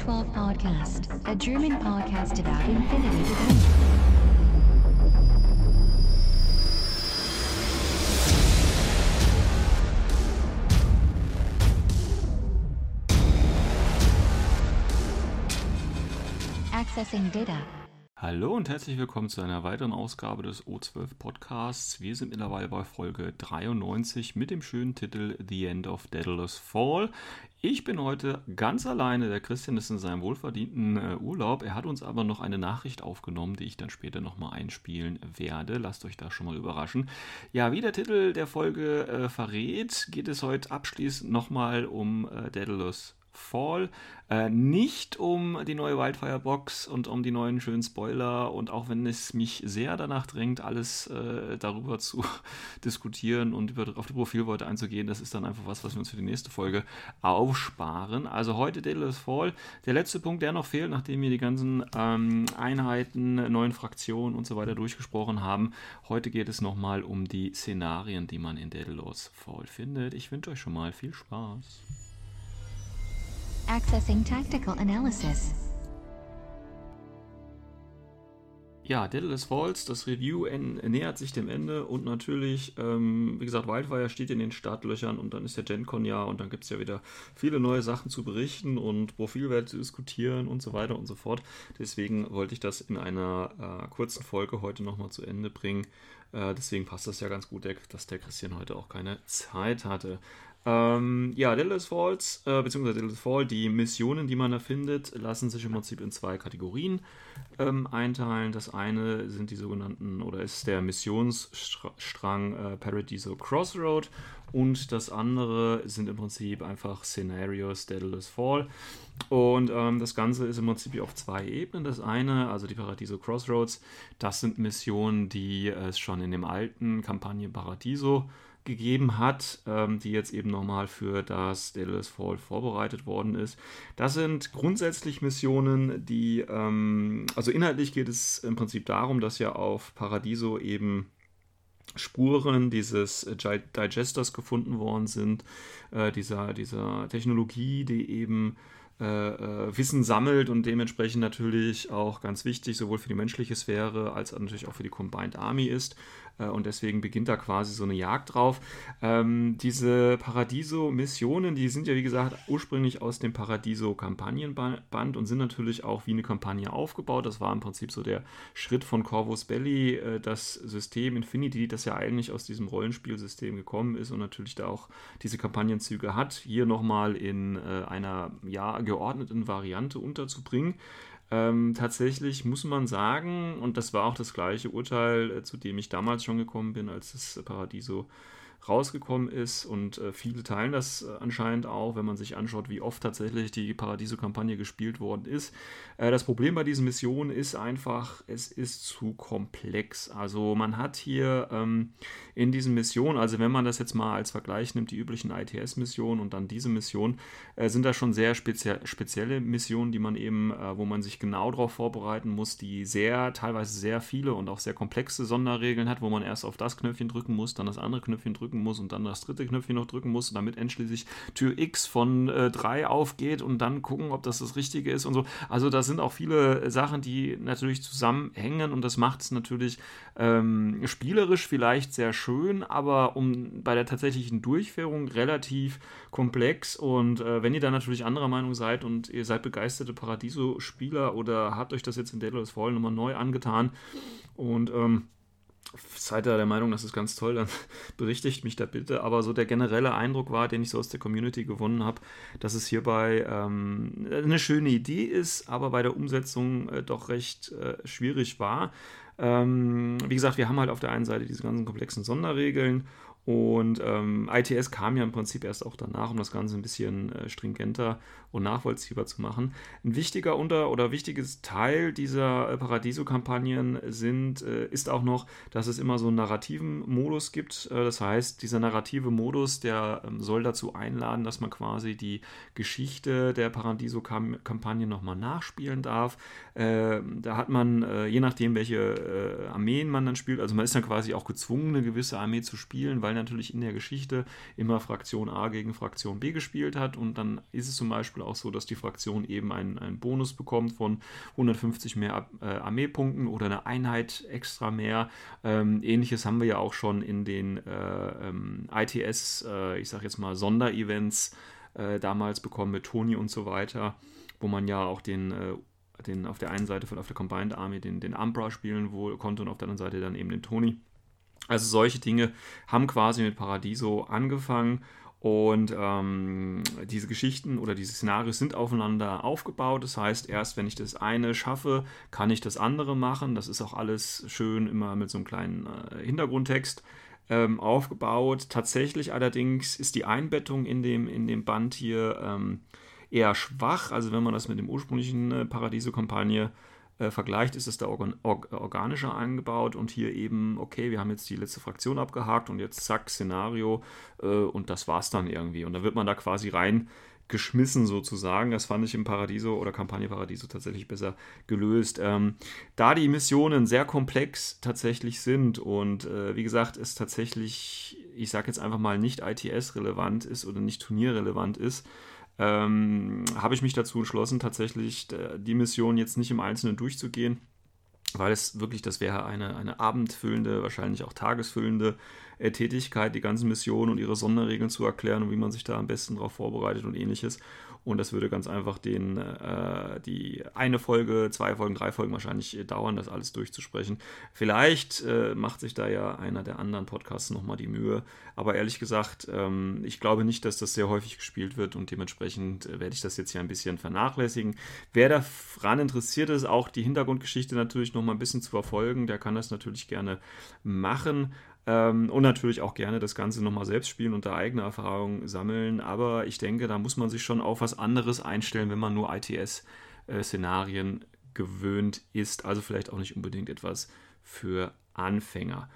to the O12 Podcast, a German podcast about infinity. Accessing data. Hallo und herzlich willkommen zu einer weiteren Ausgabe des O12 Podcasts. Wir sind mittlerweile bei Folge 93 mit dem schönen Titel The End of Daedalus Fall. Ich bin heute ganz alleine. Der Christian ist in seinem wohlverdienten äh, Urlaub. Er hat uns aber noch eine Nachricht aufgenommen, die ich dann später nochmal einspielen werde. Lasst euch da schon mal überraschen. Ja, wie der Titel der Folge äh, verrät, geht es heute abschließend nochmal um äh, Daedalus Fall. Äh, nicht um die neue Wildfire-Box und um die neuen schönen Spoiler und auch wenn es mich sehr danach drängt, alles äh, darüber zu diskutieren und über, auf die Profilworte einzugehen, das ist dann einfach was, was wir uns für die nächste Folge aufsparen. Also heute Daedalus Fall. Der letzte Punkt, der noch fehlt, nachdem wir die ganzen ähm, Einheiten, neuen Fraktionen und so weiter durchgesprochen haben. Heute geht es nochmal um die Szenarien, die man in Daedalus Fall findet. Ich wünsche euch schon mal viel Spaß. Accessing tactical analysis. Ja, Daedalus Falls, das Review nähert sich dem Ende und natürlich, ähm, wie gesagt, Wildfire steht in den Startlöchern und dann ist der GenCon ja und dann gibt es ja wieder viele neue Sachen zu berichten und Profilwerte zu diskutieren und so weiter und so fort. Deswegen wollte ich das in einer äh, kurzen Folge heute nochmal zu Ende bringen. Äh, deswegen passt das ja ganz gut, dass der Christian heute auch keine Zeit hatte. Ähm, ja, Daedalus Falls, äh, beziehungsweise Daedalus Fall, die Missionen, die man da findet, lassen sich im Prinzip in zwei Kategorien ähm, einteilen. Das eine sind die sogenannten, oder ist der Missionsstrang äh, Paradiso Crossroad und das andere sind im Prinzip einfach Szenarios Daedalus Fall. Und ähm, das Ganze ist im Prinzip auf zwei Ebenen. Das eine, also die Paradiso Crossroads, das sind Missionen, die es schon in dem alten Kampagne Paradiso gegeben hat, ähm, die jetzt eben nochmal für das Daedalus Fall vorbereitet worden ist. Das sind grundsätzlich Missionen, die, ähm, also inhaltlich geht es im Prinzip darum, dass ja auf Paradiso eben Spuren dieses Digesters gefunden worden sind, äh, dieser, dieser Technologie, die eben äh, äh, Wissen sammelt und dementsprechend natürlich auch ganz wichtig, sowohl für die menschliche Sphäre als natürlich auch für die Combined Army ist. Äh, und deswegen beginnt da quasi so eine Jagd drauf. Ähm, diese Paradiso-Missionen, die sind ja wie gesagt ursprünglich aus dem Paradiso-Kampagnenband und sind natürlich auch wie eine Kampagne aufgebaut. Das war im Prinzip so der Schritt von Corvus Belli, äh, das System Infinity, das ja eigentlich aus diesem Rollenspielsystem gekommen ist und natürlich da auch diese Kampagnenzüge hat, hier nochmal in äh, einer ja, geordneten Variante unterzubringen. Ähm, tatsächlich muss man sagen, und das war auch das gleiche Urteil, äh, zu dem ich damals schon gekommen bin, als das Paradiso rausgekommen ist und äh, viele teilen das äh, anscheinend auch, wenn man sich anschaut, wie oft tatsächlich die Paradiso-Kampagne gespielt worden ist. Äh, das Problem bei diesen Missionen ist einfach, es ist zu komplex. Also man hat hier ähm, in diesen Missionen, also wenn man das jetzt mal als Vergleich nimmt, die üblichen ITS-Missionen und dann diese Mission, äh, sind da schon sehr spezie spezielle Missionen, die man eben, äh, wo man sich genau darauf vorbereiten muss, die sehr, teilweise sehr viele und auch sehr komplexe Sonderregeln hat, wo man erst auf das Knöpfchen drücken muss, dann das andere Knöpfchen drücken drücken muss und dann das dritte Knöpfchen noch drücken muss, damit endschließlich Tür X von äh, 3 aufgeht und dann gucken, ob das das Richtige ist und so. Also da sind auch viele Sachen, die natürlich zusammenhängen und das macht es natürlich ähm, spielerisch vielleicht sehr schön, aber um bei der tatsächlichen Durchführung relativ komplex und äh, wenn ihr da natürlich anderer Meinung seid und ihr seid begeisterte Paradiso-Spieler oder habt euch das jetzt in Daedalus Fall nochmal neu angetan und ähm, seid ihr der Meinung, das ist ganz toll, dann berichtigt mich da bitte. Aber so der generelle Eindruck war, den ich so aus der Community gewonnen habe, dass es hierbei ähm, eine schöne Idee ist, aber bei der Umsetzung äh, doch recht äh, schwierig war. Ähm, wie gesagt, wir haben halt auf der einen Seite diese ganzen komplexen Sonderregeln und ähm, ITS kam ja im Prinzip erst auch danach, um das Ganze ein bisschen äh, stringenter und nachvollziehbar zu machen. Ein wichtiger unter oder wichtiges Teil dieser äh, Paradiso-Kampagnen sind, äh, ist auch noch, dass es immer so einen narrativen Modus gibt. Äh, das heißt, dieser narrative Modus, der ähm, soll dazu einladen, dass man quasi die Geschichte der Paradiso-Kampagne nochmal nachspielen darf. Äh, da hat man, äh, je nachdem, welche Armeen man dann spielt, also man ist dann quasi auch gezwungen, eine gewisse Armee zu spielen, weil weil natürlich in der Geschichte immer Fraktion A gegen Fraktion B gespielt hat und dann ist es zum Beispiel auch so, dass die Fraktion eben einen, einen Bonus bekommt von 150 mehr äh, Armeepunkten oder eine Einheit extra mehr. Ähm, ähnliches haben wir ja auch schon in den äh, ähm, ITS, äh, ich sag jetzt mal Sonderevents äh, damals bekommen mit Toni und so weiter, wo man ja auch den äh, den auf der einen Seite von auf der Combined Army den, den Umbra spielen wo, konnte und auf der anderen Seite dann eben den Tony. Also solche Dinge haben quasi mit Paradiso angefangen und ähm, diese Geschichten oder diese Szenarios sind aufeinander aufgebaut. Das heißt, erst wenn ich das eine schaffe, kann ich das andere machen. Das ist auch alles schön immer mit so einem kleinen äh, Hintergrundtext ähm, aufgebaut. Tatsächlich allerdings ist die Einbettung in dem, in dem Band hier ähm, eher schwach. Also wenn man das mit dem ursprünglichen äh, Paradiso-Kampagne äh, vergleicht, ist es da organ org organischer angebaut und hier eben, okay, wir haben jetzt die letzte Fraktion abgehakt und jetzt zack, Szenario äh, und das war's dann irgendwie. Und dann wird man da quasi rein geschmissen sozusagen. Das fand ich im Paradiso oder Kampagne Paradiso tatsächlich besser gelöst. Ähm, da die Missionen sehr komplex tatsächlich sind und äh, wie gesagt, es tatsächlich, ich sage jetzt einfach mal, nicht ITS-relevant ist oder nicht turnierrelevant ist, ähm, habe ich mich dazu entschlossen, tatsächlich äh, die Mission jetzt nicht im Einzelnen durchzugehen, weil es wirklich, das wäre eine, eine abendfüllende, wahrscheinlich auch tagesfüllende äh, Tätigkeit, die ganzen Missionen und ihre Sonderregeln zu erklären und wie man sich da am besten darauf vorbereitet und ähnliches. Und das würde ganz einfach den, äh, die eine Folge, zwei Folgen, drei Folgen wahrscheinlich äh, dauern, das alles durchzusprechen. Vielleicht äh, macht sich da ja einer der anderen Podcasts nochmal die Mühe. Aber ehrlich gesagt, ähm, ich glaube nicht, dass das sehr häufig gespielt wird und dementsprechend äh, werde ich das jetzt hier ein bisschen vernachlässigen. Wer daran interessiert ist, auch die Hintergrundgeschichte natürlich nochmal ein bisschen zu verfolgen, der kann das natürlich gerne machen. Ähm, und natürlich auch gerne das Ganze nochmal selbst spielen und da eigene Erfahrungen sammeln. Aber ich denke, da muss man sich schon auf was anderes einstellen, wenn man nur ITS-Szenarien gewöhnt ist. Also vielleicht auch nicht unbedingt etwas für Anfänger.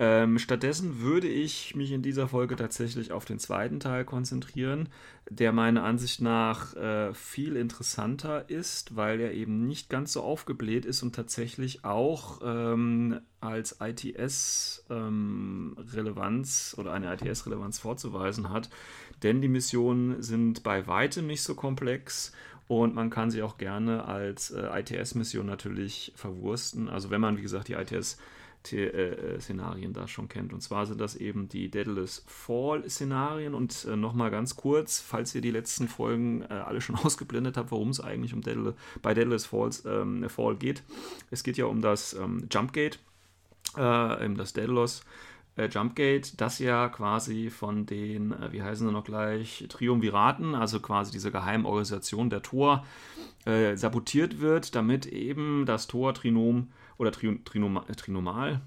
Ähm, stattdessen würde ich mich in dieser Folge tatsächlich auf den zweiten Teil konzentrieren, der meiner Ansicht nach äh, viel interessanter ist, weil er eben nicht ganz so aufgebläht ist und tatsächlich auch ähm, als ITS-Relevanz ähm, oder eine ITS-Relevanz vorzuweisen hat. Denn die Missionen sind bei weitem nicht so komplex und man kann sie auch gerne als äh, ITS-Mission natürlich verwursten. Also wenn man, wie gesagt, die ITS äh, Szenarien da schon kennt. Und zwar sind das eben die Daedalus Fall-Szenarien. Und äh, nochmal ganz kurz, falls ihr die letzten Folgen äh, alle schon ausgeblendet habt, worum es eigentlich um Daedalus, bei Daedalus Falls, ähm, Fall geht. Es geht ja um das ähm, Jumpgate, äh, das Daedalus. Äh, Jumpgate, das ja quasi von den, äh, wie heißen sie noch gleich, Triumviraten, also quasi diese Geheimorganisation der Tor, äh, sabotiert wird, damit eben das Tor-Trinom oder Tri Trinoma Trinomal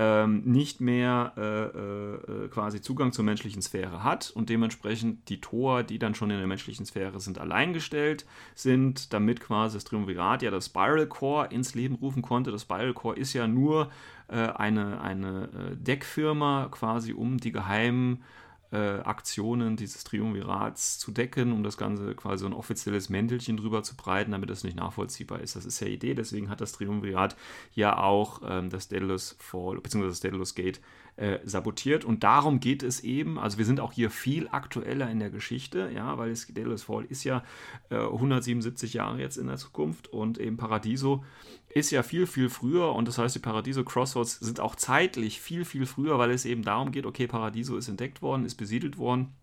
ähm, nicht mehr äh, äh, quasi Zugang zur menschlichen Sphäre hat und dementsprechend die Tor, die dann schon in der menschlichen Sphäre sind, alleingestellt sind, damit quasi das Triumvirat ja das Spiral Core ins Leben rufen konnte. Das Spiral Core ist ja nur äh, eine, eine äh, Deckfirma quasi, um die geheimen äh, Aktionen dieses Triumvirats zu decken, um das Ganze quasi ein offizielles Mäntelchen drüber zu breiten, damit es nicht nachvollziehbar ist. Das ist ja Idee, deswegen hat das Triumvirat ja auch ähm, das Daedalus Fall bzw. das Daedalus Gate äh, sabotiert. Und darum geht es eben. Also wir sind auch hier viel aktueller in der Geschichte, ja, weil das Daedalus Fall ist ja äh, 177 Jahre jetzt in der Zukunft und eben Paradiso ist ja viel, viel früher und das heißt, die Paradiso Crossroads sind auch zeitlich viel, viel früher, weil es eben darum geht, okay, Paradiso ist entdeckt worden, ist besiedelt worden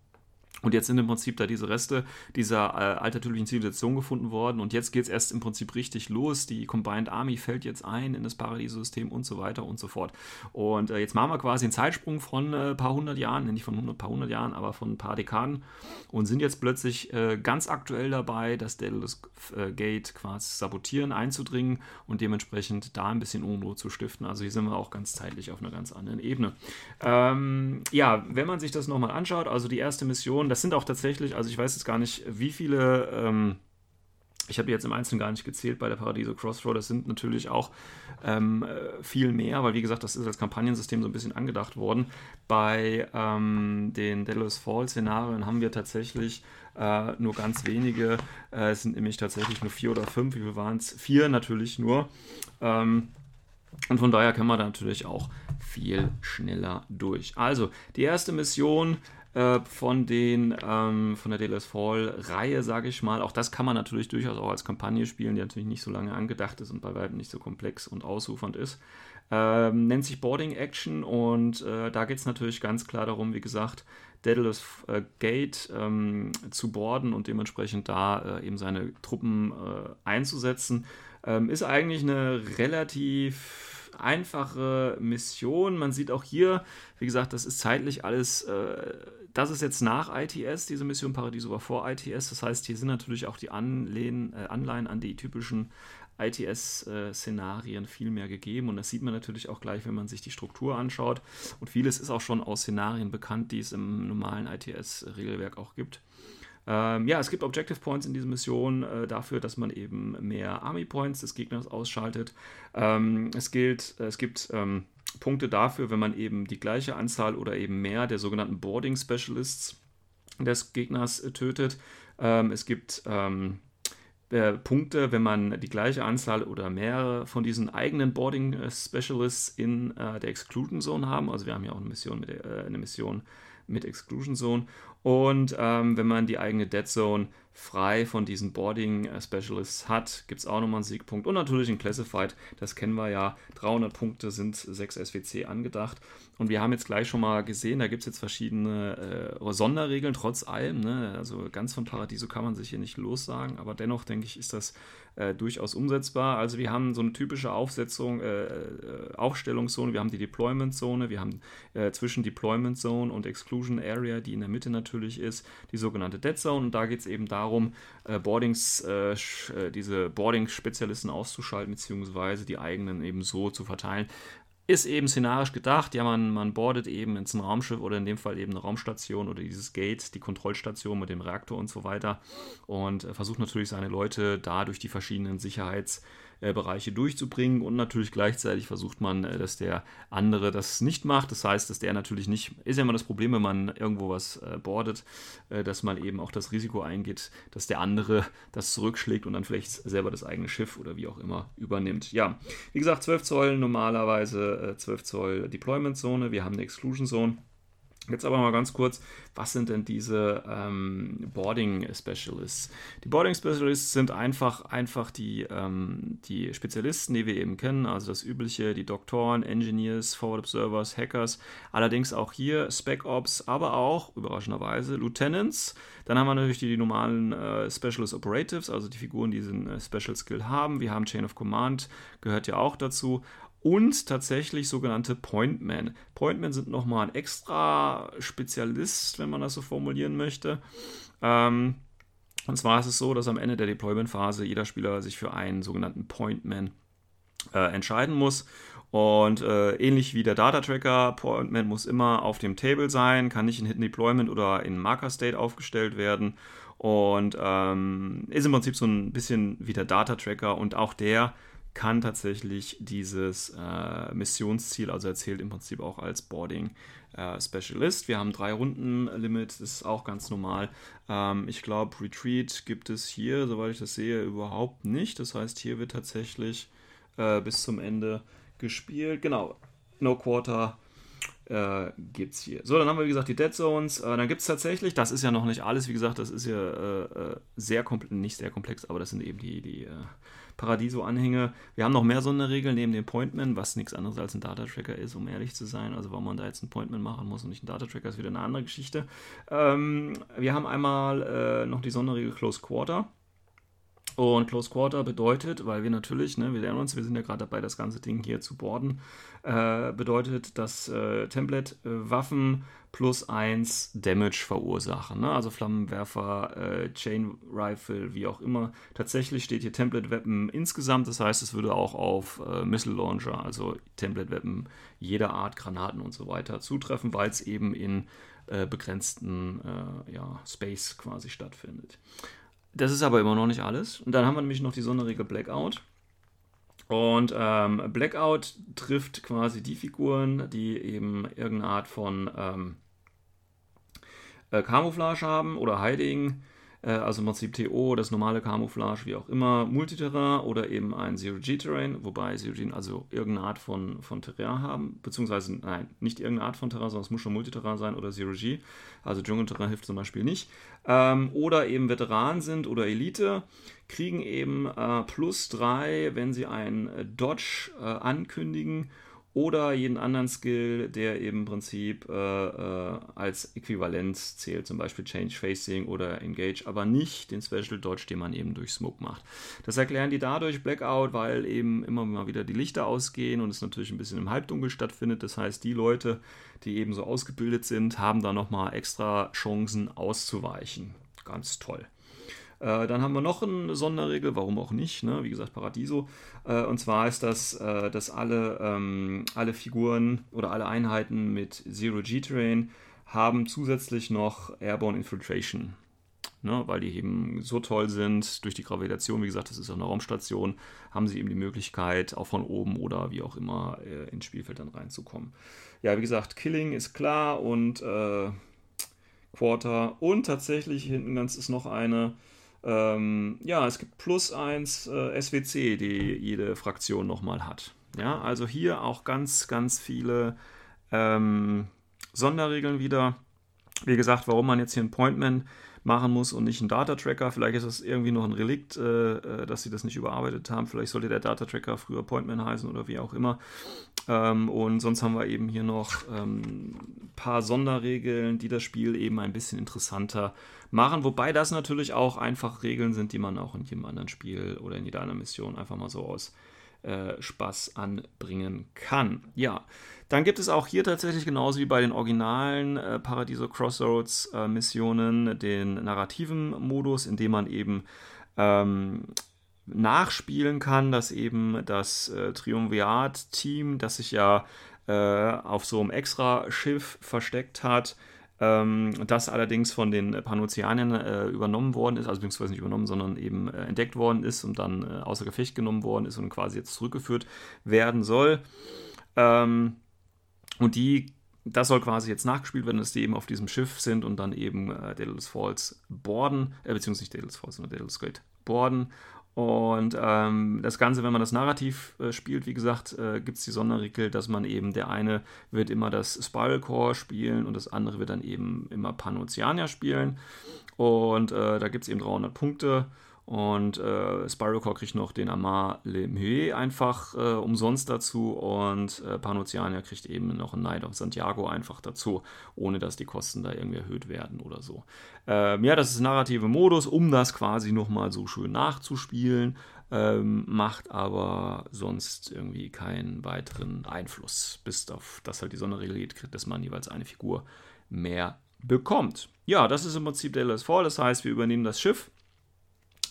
und jetzt sind im Prinzip da diese Reste dieser äh, altertümlichen Zivilisation gefunden worden. Und jetzt geht es erst im Prinzip richtig los. Die Combined Army fällt jetzt ein in das Paradiso-System und so weiter und so fort. Und äh, jetzt machen wir quasi einen Zeitsprung von ein äh, paar hundert Jahren, nicht von ein paar hundert Jahren, aber von ein paar Dekaden. Und sind jetzt plötzlich äh, ganz aktuell dabei, das Daedalus äh, Gate quasi sabotieren, einzudringen und dementsprechend da ein bisschen Unruhe zu stiften. Also hier sind wir auch ganz zeitlich auf einer ganz anderen Ebene. Ähm, ja, wenn man sich das nochmal anschaut, also die erste Mission, und das sind auch tatsächlich, also ich weiß jetzt gar nicht, wie viele, ähm, ich habe jetzt im Einzelnen gar nicht gezählt bei der Paradiso Crossroad, das sind natürlich auch ähm, äh, viel mehr, weil wie gesagt, das ist als Kampagnensystem so ein bisschen angedacht worden. Bei ähm, den Delos Fall Szenarien haben wir tatsächlich äh, nur ganz wenige, äh, es sind nämlich tatsächlich nur vier oder fünf, wie viel waren es? Vier natürlich nur. Ähm, und von daher kann man da natürlich auch viel schneller durch. Also, die erste Mission äh, von den ähm, von der Delos Fall Reihe, sage ich mal. Auch das kann man natürlich durchaus auch als Kampagne spielen, die natürlich nicht so lange angedacht ist und bei weitem nicht so komplex und ausufernd ist. Ähm, nennt sich Boarding Action und äh, da geht es natürlich ganz klar darum, wie gesagt, Daedalus äh, Gate ähm, zu boarden und dementsprechend da äh, eben seine Truppen einzusetzen. Ähm, ist eigentlich eine relativ einfache Mission. Man sieht auch hier, wie gesagt, das ist zeitlich alles, äh, das ist jetzt nach ITS, diese Mission Paradiso war vor ITS. Das heißt, hier sind natürlich auch die Anlehn, äh, Anleihen an die typischen ITS-Szenarien viel mehr gegeben. Und das sieht man natürlich auch gleich, wenn man sich die Struktur anschaut. Und vieles ist auch schon aus Szenarien bekannt, die es im normalen ITS-Regelwerk auch gibt. Ähm, ja, es gibt Objective Points in dieser Mission äh, dafür, dass man eben mehr Army Points des Gegners ausschaltet. Ähm, es, gilt, es gibt ähm, Punkte dafür, wenn man eben die gleiche Anzahl oder eben mehr der sogenannten Boarding Specialists des Gegners äh, tötet. Ähm, es gibt ähm, äh, Punkte, wenn man die gleiche Anzahl oder mehrere von diesen eigenen Boarding äh, Specialists in äh, der Exclusion Zone haben. Also wir haben ja auch eine Mission mit, äh, eine Mission mit Exclusion Zone. Und ähm, wenn man die eigene Dead Zone frei von diesen Boarding äh, Specialists hat, gibt es auch nochmal einen Siegpunkt. Und natürlich in Classified, das kennen wir ja, 300 Punkte sind 6 SWC angedacht. Und wir haben jetzt gleich schon mal gesehen, da gibt es jetzt verschiedene äh, Sonderregeln, trotz allem. Ne? Also ganz von Paradiso kann man sich hier nicht lossagen, aber dennoch denke ich, ist das äh, durchaus umsetzbar. Also wir haben so eine typische Aufsetzung, äh, äh Aufstellungszone, wir haben die Deployment Zone, wir haben äh, zwischen Deployment Zone und Exclusion Area, die in der Mitte natürlich ist, die sogenannte Dead Zone. Und da geht es eben darum, äh, Boardings, äh, diese Boarding-Spezialisten auszuschalten, beziehungsweise die eigenen eben so zu verteilen, ist eben szenarisch gedacht. Ja, man, man boardet eben ins Raumschiff oder in dem Fall eben eine Raumstation oder dieses Gate, die Kontrollstation mit dem Reaktor und so weiter und äh, versucht natürlich seine Leute da durch die verschiedenen Sicherheits- äh, Bereiche durchzubringen und natürlich gleichzeitig versucht man, äh, dass der andere das nicht macht. Das heißt, dass der natürlich nicht, ist ja immer das Problem, wenn man irgendwo was äh, boardet, dass man eben auch das Risiko eingeht, dass der andere das zurückschlägt und dann vielleicht selber das eigene Schiff oder wie auch immer übernimmt. Ja, wie gesagt, 12 Zoll normalerweise, 12 Zoll Deployment Zone, wir haben eine Exclusion Zone. Jetzt aber mal ganz kurz, was sind denn diese ähm, Boarding Specialists? Die Boarding Specialists sind einfach, einfach die, ähm, die Spezialisten, die wir eben kennen, also das übliche, die Doktoren, Engineers, Forward Observers, Hackers, allerdings auch hier Spec Ops, aber auch, überraschenderweise, Lieutenants. Dann haben wir natürlich die, die normalen äh, Specialist Operatives, also die Figuren, die diesen äh, Special Skill haben. Wir haben Chain of Command, gehört ja auch dazu und tatsächlich sogenannte Pointmen. Pointmen sind nochmal ein extra Spezialist, wenn man das so formulieren möchte. Ähm, und zwar ist es so, dass am Ende der Deployment-Phase jeder Spieler sich für einen sogenannten Pointman äh, entscheiden muss. Und äh, ähnlich wie der Data Tracker, Pointman muss immer auf dem Table sein, kann nicht in Hidden Deployment oder in Marker State aufgestellt werden. Und ähm, ist im Prinzip so ein bisschen wie der Data Tracker und auch der kann tatsächlich dieses äh, Missionsziel, also erzählt im Prinzip auch als Boarding äh, Specialist. Wir haben drei Runden Limit, das ist auch ganz normal. Ähm, ich glaube, Retreat gibt es hier, soweit ich das sehe, überhaupt nicht. Das heißt, hier wird tatsächlich äh, bis zum Ende gespielt. Genau, No Quarter äh, gibt es hier. So, dann haben wir, wie gesagt, die Dead Zones. Äh, dann gibt es tatsächlich, das ist ja noch nicht alles, wie gesagt, das ist ja äh, äh sehr komplex, nicht sehr komplex, aber das sind eben die, die äh, Paradiso-Anhänge. Wir haben noch mehr Sonderregeln neben dem Pointman, was nichts anderes als ein Data-Tracker ist, um ehrlich zu sein. Also warum man da jetzt ein Pointman machen muss und nicht ein Data-Tracker, ist wieder eine andere Geschichte. Ähm, wir haben einmal äh, noch die Sonderregel Close Quarter. Und Close Quarter bedeutet, weil wir natürlich, ne, wir lernen uns, wir sind ja gerade dabei, das ganze Ding hier zu boarden, äh, bedeutet, dass äh, Template-Waffen plus 1 Damage verursachen. Ne? Also Flammenwerfer, äh, Chain Rifle, wie auch immer. Tatsächlich steht hier Template Weapon insgesamt, das heißt, es würde auch auf äh, Missile Launcher, also Template Weapon jeder Art, Granaten und so weiter zutreffen, weil es eben in äh, begrenzten äh, ja, Space quasi stattfindet. Das ist aber immer noch nicht alles. Und dann haben wir nämlich noch die Sonderregel Blackout. Und ähm, Blackout trifft quasi die Figuren, die eben irgendeine Art von ähm, äh, Camouflage haben oder Hiding. Äh, also im Prinzip TO, das normale Camouflage, wie auch immer, Multiterrain oder eben ein Zero-G-Terrain, wobei Zero-G also irgendeine Art von, von Terrain haben, beziehungsweise, nein, nicht irgendeine Art von Terrain, sondern es muss schon Multiterrain sein oder Zero-G, also Dschungelterrain hilft zum Beispiel nicht, ähm, oder eben Veteran sind oder Elite, kriegen eben äh, plus 3, wenn sie einen äh, Dodge äh, ankündigen oder jeden anderen Skill, der eben im Prinzip äh, äh, als Äquivalenz zählt, zum Beispiel Change Facing oder Engage, aber nicht den Special Dodge, den man eben durch Smoke macht. Das erklären die dadurch Blackout, weil eben immer mal wieder die Lichter ausgehen und es natürlich ein bisschen im Halbdunkel stattfindet. Das heißt, die Leute, die eben so ausgebildet sind, haben da nochmal extra Chancen auszuweichen. Ganz toll. Äh, dann haben wir noch eine Sonderregel, warum auch nicht, ne? wie gesagt Paradiso. Äh, und zwar ist das, äh, dass alle, ähm, alle Figuren oder alle Einheiten mit Zero G-Terrain haben zusätzlich noch Airborne Infiltration. Ne, weil die eben so toll sind durch die Gravitation, wie gesagt, das ist auch eine Raumstation, haben sie eben die Möglichkeit, auch von oben oder wie auch immer äh, ins Spielfeld dann reinzukommen. Ja, wie gesagt, Killing ist klar und äh, Quarter und tatsächlich hinten ganz ist noch eine, ähm, ja, es gibt plus eins äh, SWC, die jede Fraktion nochmal hat. Ja, also hier auch ganz, ganz viele ähm, Sonderregeln wieder. Wie gesagt, warum man jetzt hier ein Pointman machen muss und nicht einen Data-Tracker. Vielleicht ist das irgendwie noch ein Relikt, äh, äh, dass sie das nicht überarbeitet haben. Vielleicht sollte der Data-Tracker früher Pointman heißen oder wie auch immer. Ähm, und sonst haben wir eben hier noch ein ähm, paar Sonderregeln, die das Spiel eben ein bisschen interessanter machen. Wobei das natürlich auch einfach Regeln sind, die man auch in jedem anderen Spiel oder in jeder anderen Mission einfach mal so aus äh, Spaß anbringen kann. Ja, dann gibt es auch hier tatsächlich genauso wie bei den originalen äh, Paradiso Crossroads äh, Missionen den narrativen Modus, in dem man eben ähm, nachspielen kann, dass eben das äh, Triumvirat-Team, das sich ja äh, auf so einem extra Schiff versteckt hat, ähm, das allerdings von den Panozeanern äh, übernommen worden ist, also beziehungsweise nicht übernommen, sondern eben äh, entdeckt worden ist und dann äh, außer Gefecht genommen worden ist und quasi jetzt zurückgeführt werden soll. Ähm, und die, das soll quasi jetzt nachgespielt werden, dass die eben auf diesem Schiff sind und dann eben äh, Daedalus Falls borden, äh, beziehungsweise nicht Daedalus Falls, sondern Daedalus Gate borden und ähm, das Ganze, wenn man das Narrativ äh, spielt, wie gesagt, äh, gibt es die Sonderregel, dass man eben, der eine wird immer das Spiral Core spielen und das andere wird dann eben immer Panoceania spielen. Und äh, da gibt es eben 300 Punkte und äh, Spyrocore kriegt noch den Amar Le Mue einfach äh, umsonst dazu und äh, Panoceania kriegt eben noch ein Night of Santiago einfach dazu, ohne dass die Kosten da irgendwie erhöht werden oder so. Ähm, ja, das ist narrative Modus, um das quasi nochmal so schön nachzuspielen, ähm, macht aber sonst irgendwie keinen weiteren Einfluss, bis auf das halt die Sonderregel geht, dass man jeweils eine Figur mehr bekommt. Ja, das ist im Prinzip Dallas Fall, das heißt, wir übernehmen das Schiff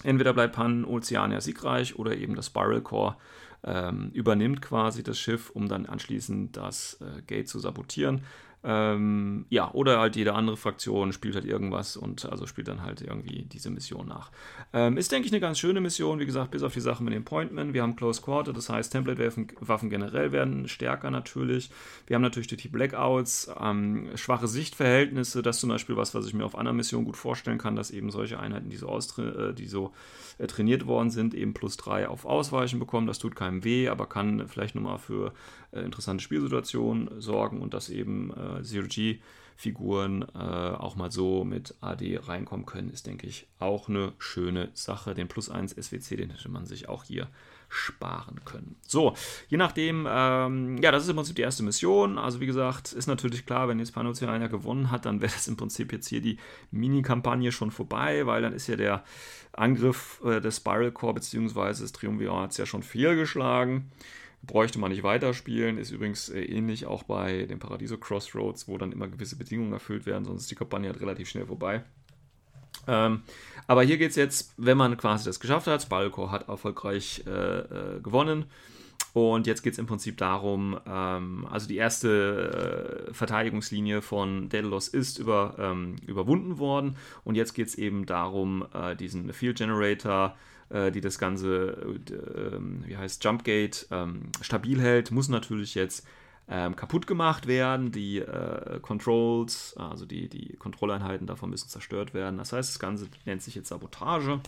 Entweder bleibt Pan Oceania siegreich oder eben das Spiral Core ähm, übernimmt quasi das Schiff, um dann anschließend das äh, Gate zu sabotieren. Ähm, ja, oder halt jede andere Fraktion spielt halt irgendwas und also spielt dann halt irgendwie diese Mission nach. Ähm, ist, denke ich, eine ganz schöne Mission, wie gesagt, bis auf die Sache mit dem Pointman. Wir haben Close Quarter, das heißt, Template-Waffen generell werden stärker natürlich. Wir haben natürlich die Blackouts, ähm, schwache Sichtverhältnisse, das ist zum Beispiel was, was ich mir auf einer Mission gut vorstellen kann, dass eben solche Einheiten, die so, äh, die so äh, trainiert worden sind, eben plus 3 auf Ausweichen bekommen. Das tut keinem weh, aber kann vielleicht nochmal für interessante Spielsituationen sorgen und dass eben äh, Zero-G-Figuren äh, auch mal so mit AD reinkommen können, ist, denke ich, auch eine schöne Sache. Den plus 1 SWC, den hätte man sich auch hier sparen können. So, je nachdem, ähm, ja, das ist im Prinzip die erste Mission. Also wie gesagt, ist natürlich klar, wenn jetzt Panoceania gewonnen hat, dann wäre das im Prinzip jetzt hier die Mini-Kampagne schon vorbei, weil dann ist ja der Angriff äh, des Spiral Core bzw. des Triumvirats ja schon fehlgeschlagen bräuchte man nicht weiterspielen. Ist übrigens äh, ähnlich auch bei dem Paradiso Crossroads, wo dann immer gewisse Bedingungen erfüllt werden, sonst ist die Kampagne halt relativ schnell vorbei. Ähm, aber hier geht es jetzt, wenn man quasi das geschafft hat, Spalco hat erfolgreich äh, äh, gewonnen. Und jetzt geht es im Prinzip darum, ähm, also die erste äh, Verteidigungslinie von Daedalus ist über, ähm, überwunden worden. Und jetzt geht es eben darum, äh, diesen Field Generator äh, die das Ganze, äh, ähm, wie heißt, Jumpgate ähm, stabil hält, muss natürlich jetzt ähm, kaputt gemacht werden, die äh, Controls, also die, die Kontrolleinheiten davon müssen zerstört werden. Das heißt, das Ganze nennt sich jetzt Sabotage.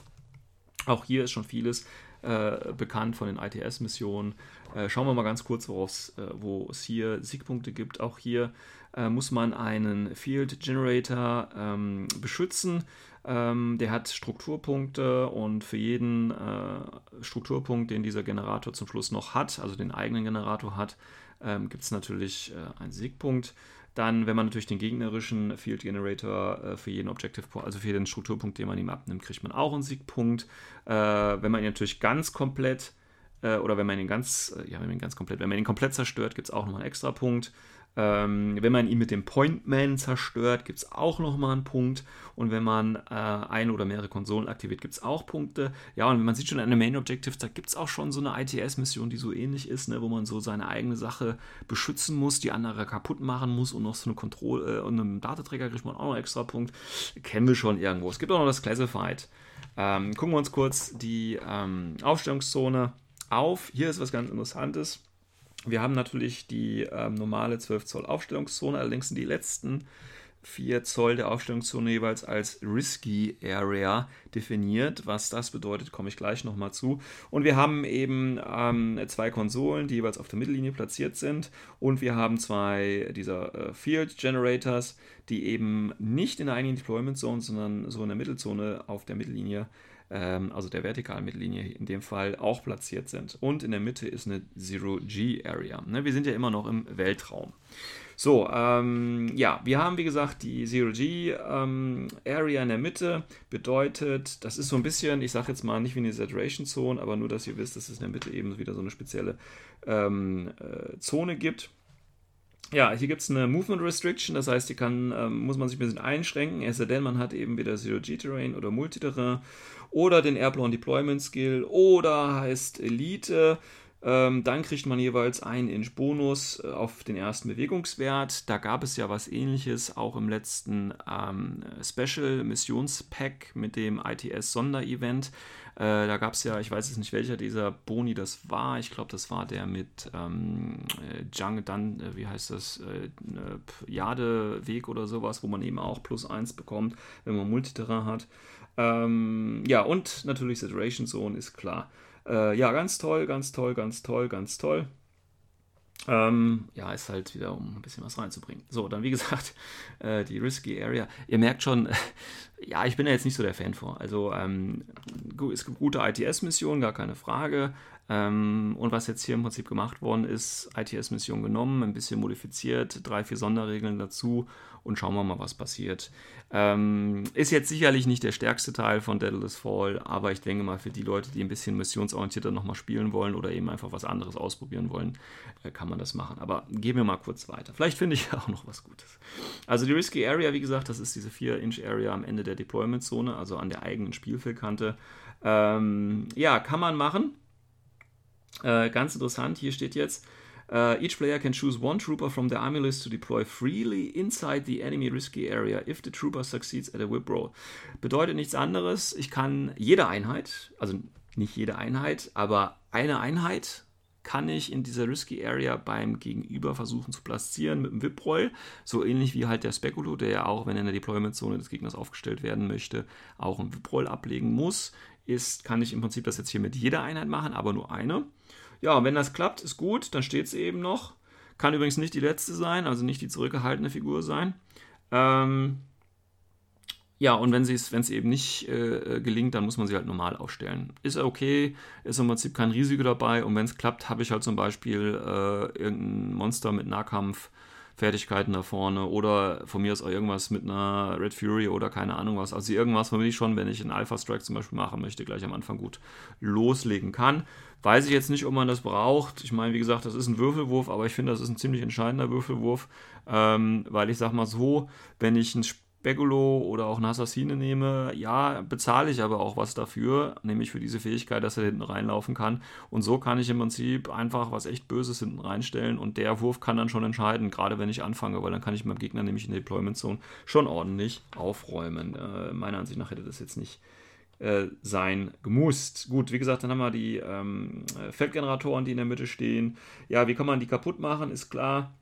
Auch hier ist schon vieles äh, bekannt von den ITS-Missionen. Äh, schauen wir mal ganz kurz, äh, wo es hier Siegpunkte gibt. Auch hier äh, muss man einen Field Generator ähm, beschützen. Ähm, der hat Strukturpunkte und für jeden äh, Strukturpunkt, den dieser Generator zum Schluss noch hat, also den eigenen Generator hat, ähm, gibt es natürlich äh, einen Siegpunkt. Dann, wenn man natürlich den gegnerischen Field Generator äh, für jeden Objective also für jeden Strukturpunkt, den man ihm abnimmt, kriegt man auch einen Siegpunkt. Äh, wenn man ihn natürlich ganz komplett, äh, oder wenn man ihn ganz, äh, ja, wenn man ihn ganz komplett, wenn man ihn komplett zerstört, gibt es auch nochmal einen extra Punkt. Ähm, wenn man ihn mit dem Pointman zerstört, gibt es auch nochmal einen Punkt. Und wenn man äh, eine oder mehrere Konsolen aktiviert, gibt es auch Punkte. Ja, und man sieht schon an der Main Objective, da gibt es auch schon so eine ITS-Mission, die so ähnlich ist, ne, wo man so seine eigene Sache beschützen muss, die andere kaputt machen muss und noch so eine Kontrolle äh, und einen Dataträger kriegt man auch noch einen extra Punkt. Kennen wir schon irgendwo. Es gibt auch noch das Classified. Ähm, gucken wir uns kurz die ähm, Aufstellungszone auf. Hier ist was ganz Interessantes. Wir haben natürlich die ähm, normale 12 Zoll Aufstellungszone, allerdings sind die letzten 4 Zoll der Aufstellungszone jeweils als Risky Area definiert. Was das bedeutet, komme ich gleich nochmal zu. Und wir haben eben ähm, zwei Konsolen, die jeweils auf der Mittellinie platziert sind. Und wir haben zwei dieser äh, Field Generators, die eben nicht in der eigenen Deployment Zone, sondern so in der Mittelzone auf der Mittellinie ähm, also der vertikalen Mittellinie in dem Fall, auch platziert sind. Und in der Mitte ist eine Zero-G-Area. Ne, wir sind ja immer noch im Weltraum. So, ähm, ja, wir haben wie gesagt die Zero-G-Area ähm, in der Mitte. Bedeutet, das ist so ein bisschen, ich sage jetzt mal nicht wie eine Saturation Zone, aber nur, dass ihr wisst, dass es in der Mitte eben wieder so eine spezielle ähm, äh, Zone gibt. Ja, hier gibt es eine Movement Restriction, das heißt, die kann, ähm, muss man sich ein bisschen einschränken, es sei denn, man hat eben wieder Zero-G-Terrain oder Multiterrain oder den Airborne Deployment Skill oder heißt Elite. Ähm, dann kriegt man jeweils einen Inch Bonus äh, auf den ersten Bewegungswert. Da gab es ja was ähnliches auch im letzten ähm, Special Missionspack mit dem ITS Sonderevent. Äh, da gab es ja, ich weiß jetzt nicht welcher dieser Boni das war. Ich glaube, das war der mit ähm, äh, Jung, dann, äh, wie heißt das, äh, Jadeweg oder sowas, wo man eben auch plus 1 bekommt, wenn man Multiterrain hat. Ähm, ja, und natürlich Saturation Zone ist klar. Äh, ja, ganz toll, ganz toll, ganz toll, ganz toll. Ähm, ja, ist halt wieder, um ein bisschen was reinzubringen. So, dann wie gesagt, äh, die Risky Area. Ihr merkt schon, ja, ich bin ja jetzt nicht so der Fan vor. Also, ähm, es gibt gute ITS-Missionen, gar keine Frage. Ähm, und was jetzt hier im Prinzip gemacht worden ist, ITS-Mission genommen, ein bisschen modifiziert, drei, vier Sonderregeln dazu und schauen wir mal, was passiert. Ähm, ist jetzt sicherlich nicht der stärkste Teil von Daedalus Fall, aber ich denke mal, für die Leute, die ein bisschen missionsorientierter nochmal spielen wollen oder eben einfach was anderes ausprobieren wollen, äh, kann man das machen. Aber gehen wir mal kurz weiter. Vielleicht finde ich auch noch was Gutes. Also die Risky Area, wie gesagt, das ist diese 4-Inch-Area am Ende der Deployment-Zone, also an der eigenen Spielfeldkante. Ähm, ja, kann man machen. Äh, ganz interessant, hier steht jetzt, Uh, each player can choose one trooper from the army list to deploy freely inside the enemy risky area if the trooper succeeds at a whip roll. Bedeutet nichts anderes, ich kann jede Einheit, also nicht jede Einheit, aber eine Einheit kann ich in dieser Risky Area beim Gegenüber versuchen zu platzieren mit einem Whip-Roll. So ähnlich wie halt der Spekulo, der ja auch, wenn er in der Deployment-Zone des Gegners aufgestellt werden möchte, auch einen Whip-Roll ablegen muss. Ist, kann ich im Prinzip das jetzt hier mit jeder Einheit machen, aber nur eine. Ja, wenn das klappt, ist gut, dann steht es eben noch. Kann übrigens nicht die letzte sein, also nicht die zurückgehaltene Figur sein. Ähm, ja, und wenn es eben nicht äh, gelingt, dann muss man sie halt normal aufstellen. Ist okay, ist im Prinzip kein Risiko dabei. Und wenn es klappt, habe ich halt zum Beispiel äh, irgendein Monster mit Nahkampf Fertigkeiten da vorne oder von mir aus auch irgendwas mit einer Red Fury oder keine Ahnung was. Also irgendwas, womit ich schon, wenn ich einen Alpha Strike zum Beispiel machen möchte, gleich am Anfang gut loslegen kann. Weiß ich jetzt nicht, ob man das braucht. Ich meine, wie gesagt, das ist ein Würfelwurf, aber ich finde, das ist ein ziemlich entscheidender Würfelwurf, ähm, weil ich sag mal so, wenn ich ein Spiel Speculo oder auch eine Assassine nehme, ja, bezahle ich aber auch was dafür, nämlich für diese Fähigkeit, dass er hinten reinlaufen kann. Und so kann ich im Prinzip einfach was echt Böses hinten reinstellen und der Wurf kann dann schon entscheiden, gerade wenn ich anfange, weil dann kann ich meinem Gegner nämlich in der Deployment Zone schon ordentlich aufräumen. Äh, meiner Ansicht nach hätte das jetzt nicht äh, sein gemusst. Gut, wie gesagt, dann haben wir die ähm, Feldgeneratoren, die in der Mitte stehen. Ja, wie kann man die kaputt machen, ist klar.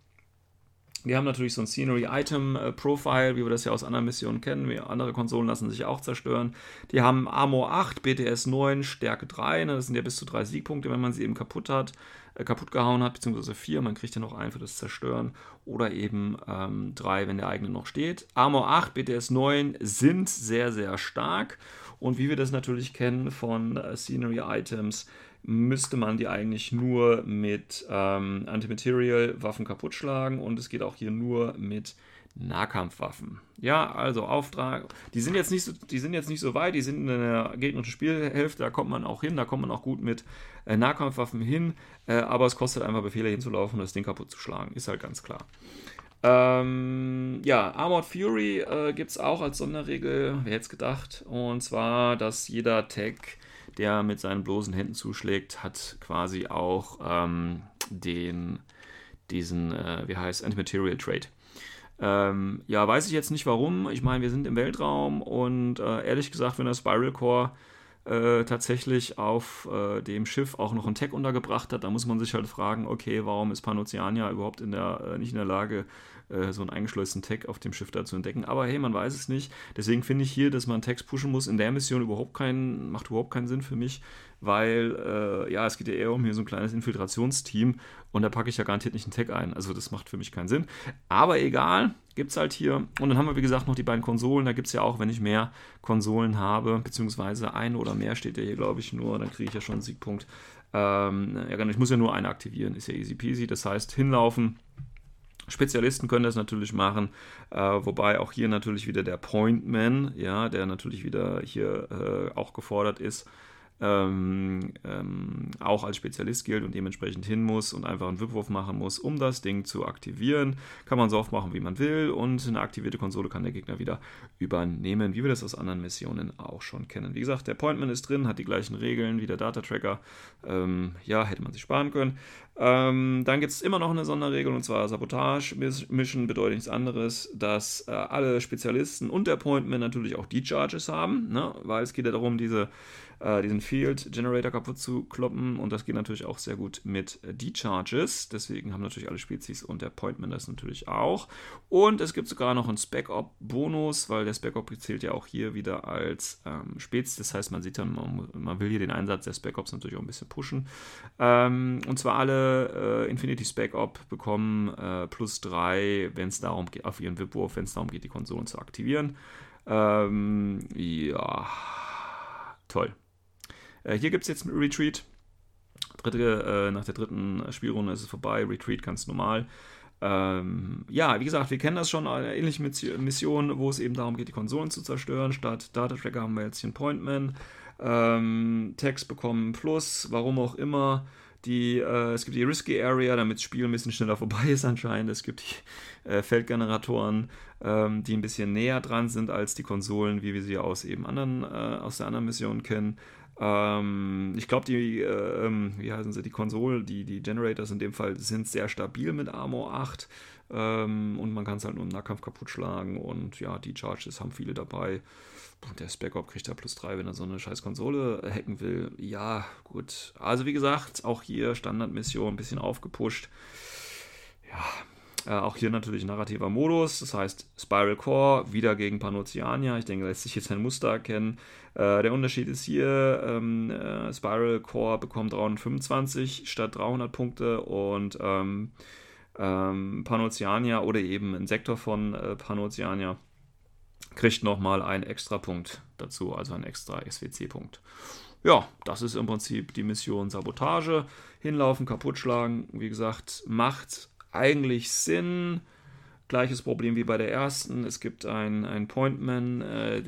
Die haben natürlich so ein Scenery Item äh, Profile, wie wir das ja aus anderen Missionen kennen. Wir, andere Konsolen lassen sich auch zerstören. Die haben Armor 8, BTS 9, Stärke 3. Ne? Das sind ja bis zu drei Siegpunkte, wenn man sie eben kaputt hat, äh, kaputt gehauen hat, beziehungsweise 4. Man kriegt ja noch einen für das Zerstören. Oder eben 3, ähm, wenn der eigene noch steht. Armor 8, BTS 9 sind sehr, sehr stark. Und wie wir das natürlich kennen von äh, Scenery Items, müsste man die eigentlich nur mit ähm, Antimaterial-Waffen kaputt schlagen und es geht auch hier nur mit Nahkampfwaffen. Ja, also Auftrag. Die sind jetzt nicht so, die sind jetzt nicht so weit, die sind in der gegnerischen Spielhälfte, da kommt man auch hin, da kommt man auch gut mit äh, Nahkampfwaffen hin, äh, aber es kostet einfach Befehle hinzulaufen und das Ding kaputt zu schlagen, ist halt ganz klar. Ähm, ja, Armored Fury äh, gibt es auch als Sonderregel, wer hätte es gedacht, und zwar, dass jeder Tag der mit seinen bloßen Händen zuschlägt, hat quasi auch ähm, den, diesen, äh, wie heißt, Antimaterial Trade. Ähm, ja, weiß ich jetzt nicht warum. Ich meine, wir sind im Weltraum und äh, ehrlich gesagt, wenn der Spiral Core äh, tatsächlich auf äh, dem Schiff auch noch ein Tech untergebracht hat, da muss man sich halt fragen, okay, warum ist Panoceania überhaupt in der, äh, nicht in der Lage, äh, so einen eingeschleusten Tag auf dem Schiff da zu entdecken. Aber hey, man weiß es nicht. Deswegen finde ich hier, dass man Tags pushen muss, in der Mission überhaupt keinen, macht überhaupt keinen Sinn für mich, weil äh, ja, es geht ja eher um hier so ein kleines Infiltrationsteam und da packe ich ja garantiert nicht einen Tag ein. Also das macht für mich keinen Sinn. Aber egal, gibt es halt hier. Und dann haben wir, wie gesagt, noch die beiden Konsolen. Da gibt es ja auch, wenn ich mehr Konsolen habe, beziehungsweise eine oder mehr steht ja hier, glaube ich, nur, dann kriege ich ja schon einen Siegpunkt. Ähm, ja, genau, ich muss ja nur eine aktivieren, ist ja easy peasy. Das heißt, hinlaufen, Spezialisten können das natürlich machen, äh, wobei auch hier natürlich wieder der Pointman, ja, der natürlich wieder hier äh, auch gefordert ist, ähm, ähm, auch als Spezialist gilt und dementsprechend hin muss und einfach einen Wipwurf machen muss, um das Ding zu aktivieren. Kann man so oft machen, wie man will und eine aktivierte Konsole kann der Gegner wieder übernehmen, wie wir das aus anderen Missionen auch schon kennen. Wie gesagt, der Pointman ist drin, hat die gleichen Regeln wie der Data Tracker. Ähm, ja, hätte man sich sparen können. Ähm, dann gibt es immer noch eine Sonderregel und zwar Sabotage-Mission bedeutet nichts anderes, dass äh, alle Spezialisten und der Pointman natürlich auch die Charges haben, ne? weil es geht ja darum, diese äh, diesen Field Generator kaputt zu kloppen. Und das geht natürlich auch sehr gut mit äh, D-Charges. Deswegen haben natürlich alle Spezies und der Pointman das natürlich auch. Und es gibt sogar noch einen Spec-Op-Bonus, weil der Spec-Op zählt ja auch hier wieder als ähm, Spezies. Das heißt, man sieht dann, man, man, will hier den Einsatz der Spec-Ops natürlich auch ein bisschen pushen. Ähm, und zwar alle äh, Infinity Spec-Op bekommen äh, plus 3, wenn es darum geht, auf ihren VIP-Wurf, wenn es darum geht, die Konsolen zu aktivieren. Ähm, ja, toll. Äh, hier gibt es jetzt Retreat. Dritte, äh, nach der dritten Spielrunde ist es vorbei. Retreat ganz normal. Ähm, ja, wie gesagt, wir kennen das schon, eine ähnliche Mission, wo es eben darum geht, die Konsolen zu zerstören. Statt Data Tracker haben wir jetzt hier einen Pointman. Ähm, Text bekommen Plus, warum auch immer. Die, äh, es gibt die Risky Area, damit das Spiel ein bisschen schneller vorbei ist anscheinend. Es gibt die äh, Feldgeneratoren, ähm, die ein bisschen näher dran sind als die Konsolen, wie wir sie aus eben anderen, äh, aus der anderen Mission kennen. Ähm, ich glaube, die, äh, ähm, wie heißen sie, die Konsolen, die, die Generators in dem Fall sind sehr stabil mit Armor 8 ähm, und man kann es halt nur im Nahkampf kaputt schlagen und ja, die Charges haben viele dabei. Der Spec-Op kriegt da plus 3, wenn er so eine scheiß Konsole hacken will. Ja, gut. Also wie gesagt, auch hier Standardmission, ein bisschen aufgepusht. Ja, äh, auch hier natürlich narrativer Modus, das heißt Spiral Core wieder gegen Panoceania. Ich denke, lässt sich jetzt ein Muster erkennen. Äh, der Unterschied ist hier, ähm, äh, Spiral Core bekommt 325 statt 300 Punkte und ähm, ähm, Panoceania oder eben ein Sektor von äh, Panoceania kriegt nochmal einen extra Punkt dazu, also einen extra SWC-Punkt. Ja, das ist im Prinzip die Mission Sabotage. Hinlaufen, kaputt schlagen, wie gesagt, macht eigentlich Sinn. Gleiches Problem wie bei der ersten. Es gibt einen Pointman, äh,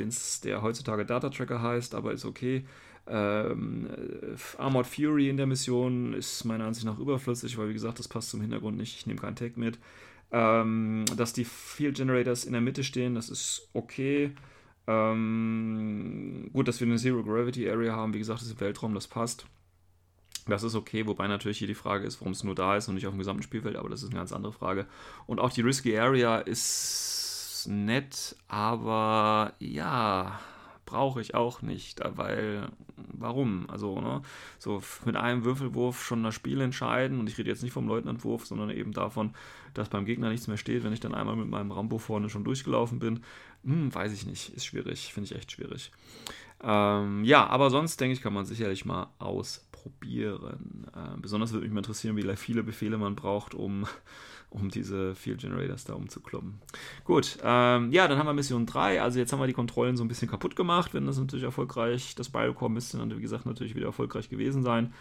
der heutzutage Data Tracker heißt, aber ist okay. Ähm, äh, Armored Fury in der Mission ist meiner Ansicht nach überflüssig, weil wie gesagt, das passt zum Hintergrund nicht. Ich nehme keinen Tag mit. Ähm, dass die Field Generators in der Mitte stehen, das ist okay. Ähm, gut, dass wir eine Zero Gravity Area haben, wie gesagt, das ist im Weltraum, das passt. Das ist okay, wobei natürlich hier die Frage ist, warum es nur da ist und nicht auf dem gesamten Spielfeld, aber das ist eine ganz andere Frage. Und auch die Risky Area ist nett, aber ja, brauche ich auch nicht, weil warum? Also, ne, so mit einem Würfelwurf schon das Spiel entscheiden und ich rede jetzt nicht vom Leutnantwurf, sondern eben davon, dass beim Gegner nichts mehr steht, wenn ich dann einmal mit meinem Rambo vorne schon durchgelaufen bin. Hm, weiß ich nicht, ist schwierig, finde ich echt schwierig. Ähm, ja, aber sonst denke ich, kann man sicherlich mal ausprobieren. Äh, besonders würde mich mal interessieren, wie viele Befehle man braucht, um um diese Field Generators da umzukloppen. Gut, ähm, ja, dann haben wir Mission 3. Also jetzt haben wir die Kontrollen so ein bisschen kaputt gemacht. Wenn das natürlich erfolgreich, das Biocore müsste dann, wie gesagt, natürlich wieder erfolgreich gewesen sein.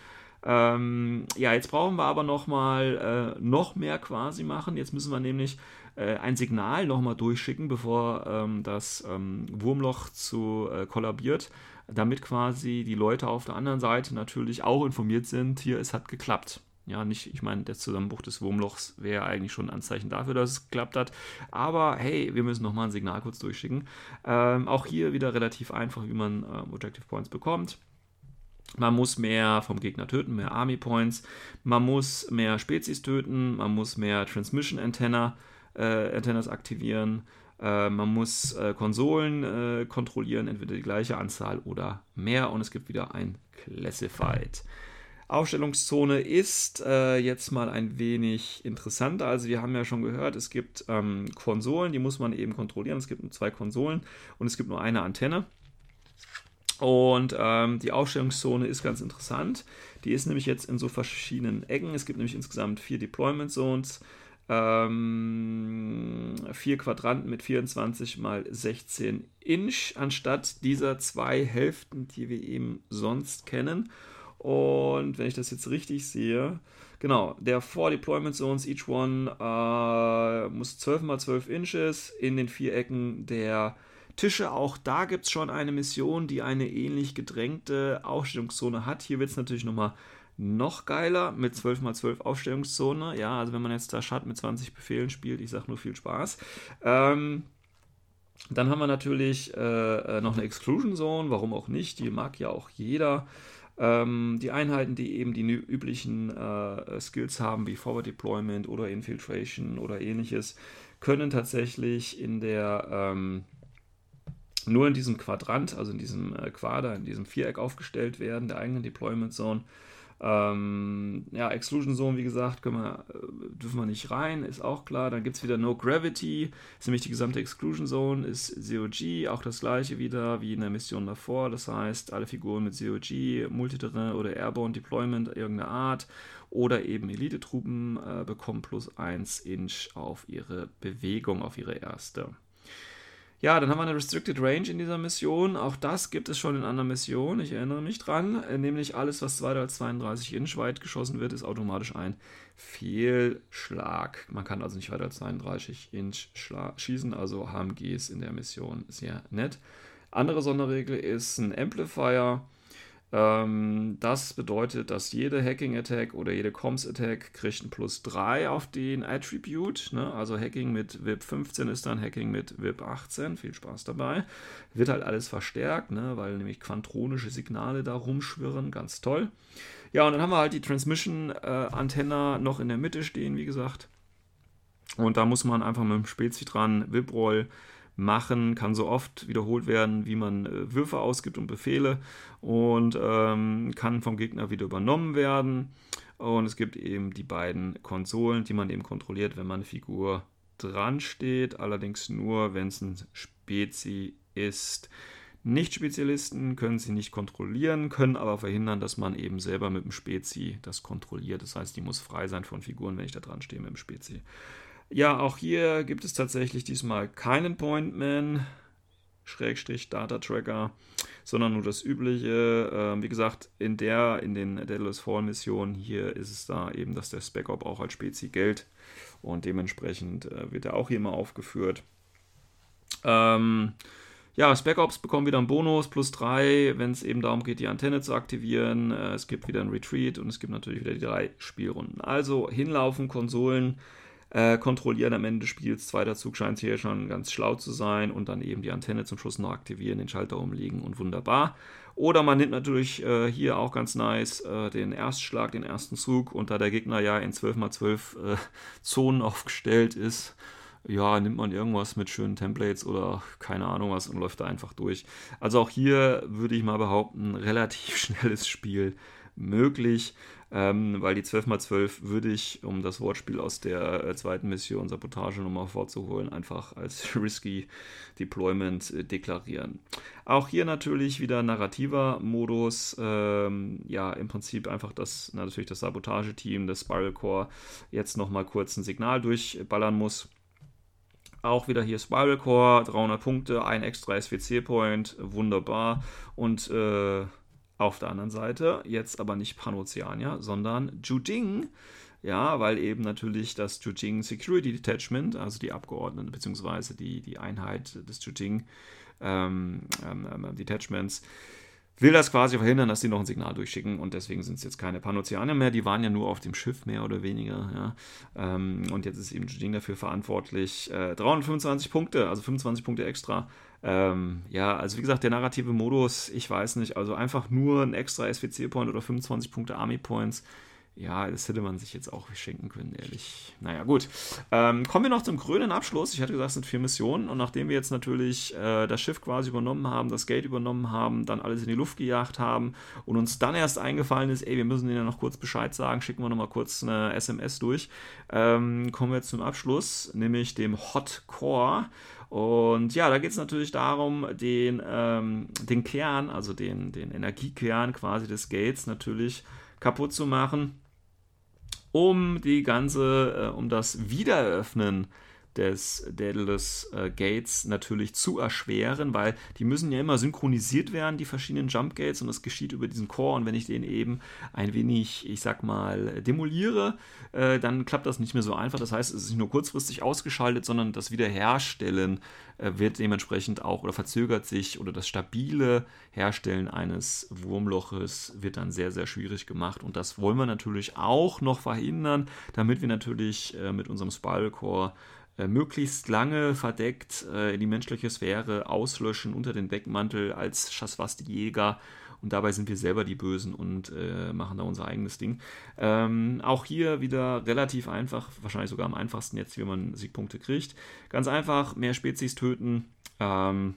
Ähm, ja, jetzt brauchen wir aber nochmal äh, noch mehr quasi machen. Jetzt müssen wir nämlich äh, ein Signal nochmal durchschicken, bevor ähm, das ähm, Wurmloch zu äh, kollabiert, damit quasi die Leute auf der anderen Seite natürlich auch informiert sind, hier, es hat geklappt. Ja, nicht, ich meine, der Zusammenbruch des Wurmlochs wäre eigentlich schon ein Anzeichen dafür, dass es geklappt hat. Aber hey, wir müssen nochmal ein Signal kurz durchschicken. Ähm, auch hier wieder relativ einfach, wie man äh, Objective Points bekommt. Man muss mehr vom Gegner töten, mehr Army Points. Man muss mehr Spezies töten. Man muss mehr Transmission Antenna, äh, Antennas aktivieren. Äh, man muss äh, Konsolen äh, kontrollieren, entweder die gleiche Anzahl oder mehr. Und es gibt wieder ein Classified. Aufstellungszone ist äh, jetzt mal ein wenig interessanter. Also wir haben ja schon gehört, es gibt ähm, Konsolen, die muss man eben kontrollieren. Es gibt nur zwei Konsolen und es gibt nur eine Antenne. Und ähm, die Aufstellungszone ist ganz interessant. Die ist nämlich jetzt in so verschiedenen Ecken. Es gibt nämlich insgesamt vier Deployment Zones, ähm, vier Quadranten mit 24 mal 16 Inch, anstatt dieser zwei Hälften, die wir eben sonst kennen. Und wenn ich das jetzt richtig sehe, genau, der Four Deployment Zones, each one äh, muss 12 mal 12 Inches in den vier Ecken der Tische. Auch da gibt es schon eine Mission, die eine ähnlich gedrängte Aufstellungszone hat. Hier wird es natürlich nochmal noch geiler mit 12 mal 12 Aufstellungszone. Ja, also wenn man jetzt da Schatten mit 20 Befehlen spielt, ich sage nur viel Spaß. Ähm, dann haben wir natürlich äh, äh, noch eine Exclusion Zone, warum auch nicht, die mag ja auch jeder. Ähm, die Einheiten, die eben die üblichen äh, Skills haben, wie Forward Deployment oder Infiltration oder ähnliches, können tatsächlich in der ähm, nur in diesem Quadrant, also in diesem äh, Quader, in diesem Viereck aufgestellt werden, der eigenen Deployment Zone. Ähm, ja, Exclusion Zone, wie gesagt, wir, äh, dürfen wir nicht rein, ist auch klar. Dann gibt es wieder No Gravity, ist nämlich die gesamte Exclusion Zone, ist COG, auch das gleiche wieder wie in der Mission davor. Das heißt, alle Figuren mit COG, Multiterrain oder Airborne Deployment irgendeiner Art oder eben Elite-Truppen äh, bekommen plus 1 Inch auf ihre Bewegung, auf ihre erste. Ja, dann haben wir eine Restricted Range in dieser Mission. Auch das gibt es schon in anderen Missionen. Ich erinnere mich dran. Äh, nämlich alles, was weiter als 32 Inch weit geschossen wird, ist automatisch ein Fehlschlag. Man kann also nicht weiter als 32 Inch schießen. Also HMGs in der Mission sehr nett. Andere Sonderregel ist ein Amplifier. Ähm, das bedeutet, dass jede Hacking-Attack oder jede Comms-Attack kriegt ein Plus 3 auf den Attribute. Ne? Also Hacking mit VIP 15 ist dann Hacking mit VIP 18. Viel Spaß dabei. Wird halt alles verstärkt, ne? weil nämlich quantronische Signale da rumschwirren. Ganz toll. Ja, und dann haben wir halt die Transmission-Antenna noch in der Mitte stehen, wie gesagt. Und da muss man einfach mit dem Spezi dran VIP-Roll machen, kann so oft wiederholt werden, wie man äh, Würfe ausgibt und Befehle und ähm, kann vom Gegner wieder übernommen werden. Und es gibt eben die beiden Konsolen, die man eben kontrolliert, wenn man eine Figur dran steht, allerdings nur, wenn es ein Spezi ist. Nicht-Spezialisten können sie nicht kontrollieren, können aber verhindern, dass man eben selber mit dem Spezi das kontrolliert. Das heißt, die muss frei sein von Figuren, wenn ich da dran stehe mit dem Spezi. Ja, auch hier gibt es tatsächlich diesmal keinen Pointman, Schrägstrich Data Tracker, sondern nur das übliche. Ähm, wie gesagt, in der, in den Daedalus Fall Missionen hier ist es da eben, dass der Spec-Op auch als Spezi gilt und dementsprechend äh, wird er auch hier mal aufgeführt. Ähm, ja, Spec Ops bekommen wieder einen Bonus, plus 3, wenn es eben darum geht, die Antenne zu aktivieren. Äh, es gibt wieder ein Retreat und es gibt natürlich wieder die drei Spielrunden. Also hinlaufen, Konsolen, äh, kontrollieren am Ende des Spiels. Zweiter Zug scheint hier schon ganz schlau zu sein und dann eben die Antenne zum Schluss noch aktivieren, den Schalter umlegen und wunderbar. Oder man nimmt natürlich äh, hier auch ganz nice äh, den Erstschlag, den ersten Zug und da der Gegner ja in 12x12 äh, Zonen aufgestellt ist, ja, nimmt man irgendwas mit schönen Templates oder keine Ahnung was und läuft da einfach durch. Also auch hier würde ich mal behaupten, relativ schnelles Spiel möglich, ähm, weil die 12x12 würde ich, um das Wortspiel aus der äh, zweiten Mission Sabotage nochmal vorzuholen, einfach als risky Deployment äh, deklarieren. Auch hier natürlich wieder narrativer Modus, ähm, ja, im Prinzip einfach das, na, natürlich das Sabotage-Team des Spiral Core jetzt nochmal kurz ein Signal durchballern muss. Auch wieder hier Spiral Core, 300 Punkte, ein extra SWC-Point, wunderbar. Und äh, auf der anderen Seite jetzt aber nicht Panoceania, sondern Jujing. Ja, weil eben natürlich das Jujing Security Detachment, also die Abgeordneten bzw. Die, die Einheit des Jujing ähm, ähm, ähm, Detachments, will das quasi verhindern, dass sie noch ein Signal durchschicken und deswegen sind es jetzt keine Panoceaner mehr, die waren ja nur auf dem Schiff mehr oder weniger. Ja. Ähm, und jetzt ist eben Jujing dafür verantwortlich. Äh, 325 Punkte, also 25 Punkte extra. Ähm, ja, also wie gesagt, der narrative Modus, ich weiß nicht, also einfach nur ein extra SWC-Point oder 25 Punkte Army-Points ja, das hätte man sich jetzt auch schenken können, ehrlich. Naja, gut. Ähm, kommen wir noch zum grünen Abschluss. Ich hatte gesagt, es sind vier Missionen. Und nachdem wir jetzt natürlich äh, das Schiff quasi übernommen haben, das Gate übernommen haben, dann alles in die Luft gejagt haben und uns dann erst eingefallen ist, ey, wir müssen denen ja noch kurz Bescheid sagen, schicken wir nochmal kurz eine SMS durch, ähm, kommen wir jetzt zum Abschluss, nämlich dem Hot Core. Und ja, da geht es natürlich darum, den, ähm, den Kern, also den, den Energiekern quasi des Gates natürlich kaputt zu machen um die ganze, äh, um das Wiedereröffnen des Daedalus äh, Gates natürlich zu erschweren, weil die müssen ja immer synchronisiert werden, die verschiedenen Jump Gates, und das geschieht über diesen Core. Und wenn ich den eben ein wenig, ich sag mal, demoliere, äh, dann klappt das nicht mehr so einfach. Das heißt, es ist nicht nur kurzfristig ausgeschaltet, sondern das Wiederherstellen äh, wird dementsprechend auch oder verzögert sich oder das stabile Herstellen eines Wurmloches wird dann sehr, sehr schwierig gemacht. Und das wollen wir natürlich auch noch verhindern, damit wir natürlich äh, mit unserem Spiral Core möglichst lange verdeckt äh, in die menschliche Sphäre auslöschen unter den Deckmantel als Schaswasti-Jäger. Und dabei sind wir selber die Bösen und äh, machen da unser eigenes Ding. Ähm, auch hier wieder relativ einfach, wahrscheinlich sogar am einfachsten jetzt, wie man Siegpunkte kriegt. Ganz einfach, mehr Spezies töten. Ähm,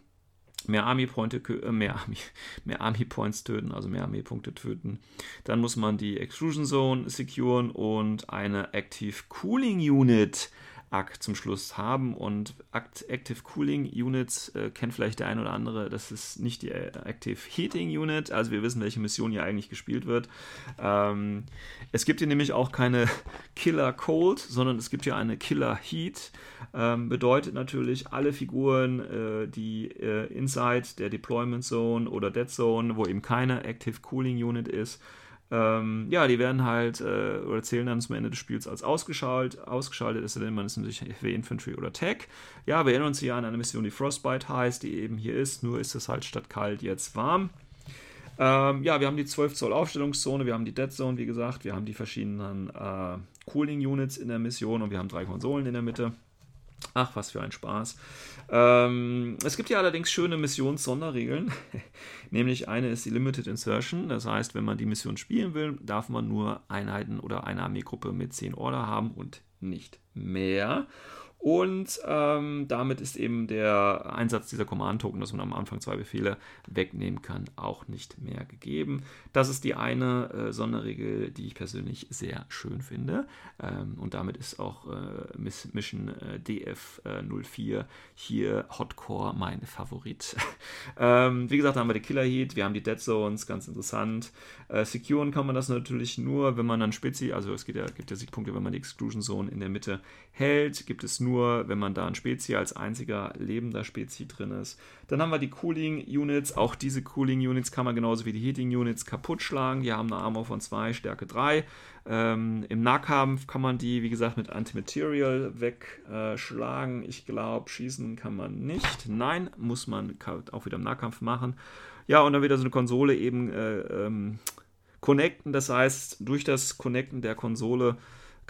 mehr Army, Pointe, äh, mehr, Army, mehr Army Points töten, also mehr Armeepunkte töten. Dann muss man die Extrusion Zone securen und eine Active Cooling Unit ACK zum Schluss haben. Und Active Cooling Units äh, kennt vielleicht der ein oder andere. Das ist nicht die äh, Active Heating Unit. Also wir wissen, welche Mission hier eigentlich gespielt wird. Ähm, es gibt hier nämlich auch keine Killer Cold, sondern es gibt hier eine Killer Heat. Ähm, bedeutet natürlich, alle Figuren, äh, die äh, inside der Deployment Zone oder Dead Zone, wo eben keine Active Cooling Unit ist, ähm, ja, die werden halt äh, oder zählen dann zum Ende des Spiels als ausgeschaltet. Ausgeschaltet ist denn man ist natürlich FW Infantry oder Tech. Ja, wir erinnern uns hier an eine Mission, die Frostbite heißt, die eben hier ist, nur ist es halt statt kalt jetzt warm. Ähm, ja, wir haben die 12 Zoll Aufstellungszone, wir haben die Dead Zone, wie gesagt, wir haben die verschiedenen äh, Cooling Units in der Mission und wir haben drei Konsolen in der Mitte. Ach, was für ein Spaß. Ähm, es gibt ja allerdings schöne Missions-Sonderregeln. Nämlich eine ist die Limited Insertion. Das heißt, wenn man die Mission spielen will, darf man nur Einheiten oder eine Armeegruppe mit 10 Order haben und nicht mehr. Und ähm, damit ist eben der Einsatz dieser Command-Token, dass man am Anfang zwei Befehle wegnehmen kann, auch nicht mehr gegeben. Das ist die eine äh, Sonderregel, die ich persönlich sehr schön finde. Ähm, und damit ist auch äh, Mission äh, DF04 hier Hotcore mein Favorit. ähm, wie gesagt, da haben wir die Killer Heat, wir haben die Dead Zones, ganz interessant. Äh, securen kann man das natürlich nur, wenn man dann Spezi, also es gibt ja, gibt ja Siegpunkte, wenn man die Exclusion Zone in der Mitte hält, gibt es nur, wenn man da ein Spezi als einziger lebender Spezi drin ist. Dann haben wir die Cooling Units, auch diese Cooling Units kann man genauso wie die Heating Units kaputt schlagen. Die haben eine Armor von 2, Stärke 3. Ähm, Im Nahkampf kann man die, wie gesagt, mit Antimaterial wegschlagen. ich glaube, schießen kann man nicht. Nein, muss man auch wieder im Nahkampf machen. Ja, und dann wieder so eine Konsole eben äh, ähm, connecten. Das heißt, durch das Connecten der Konsole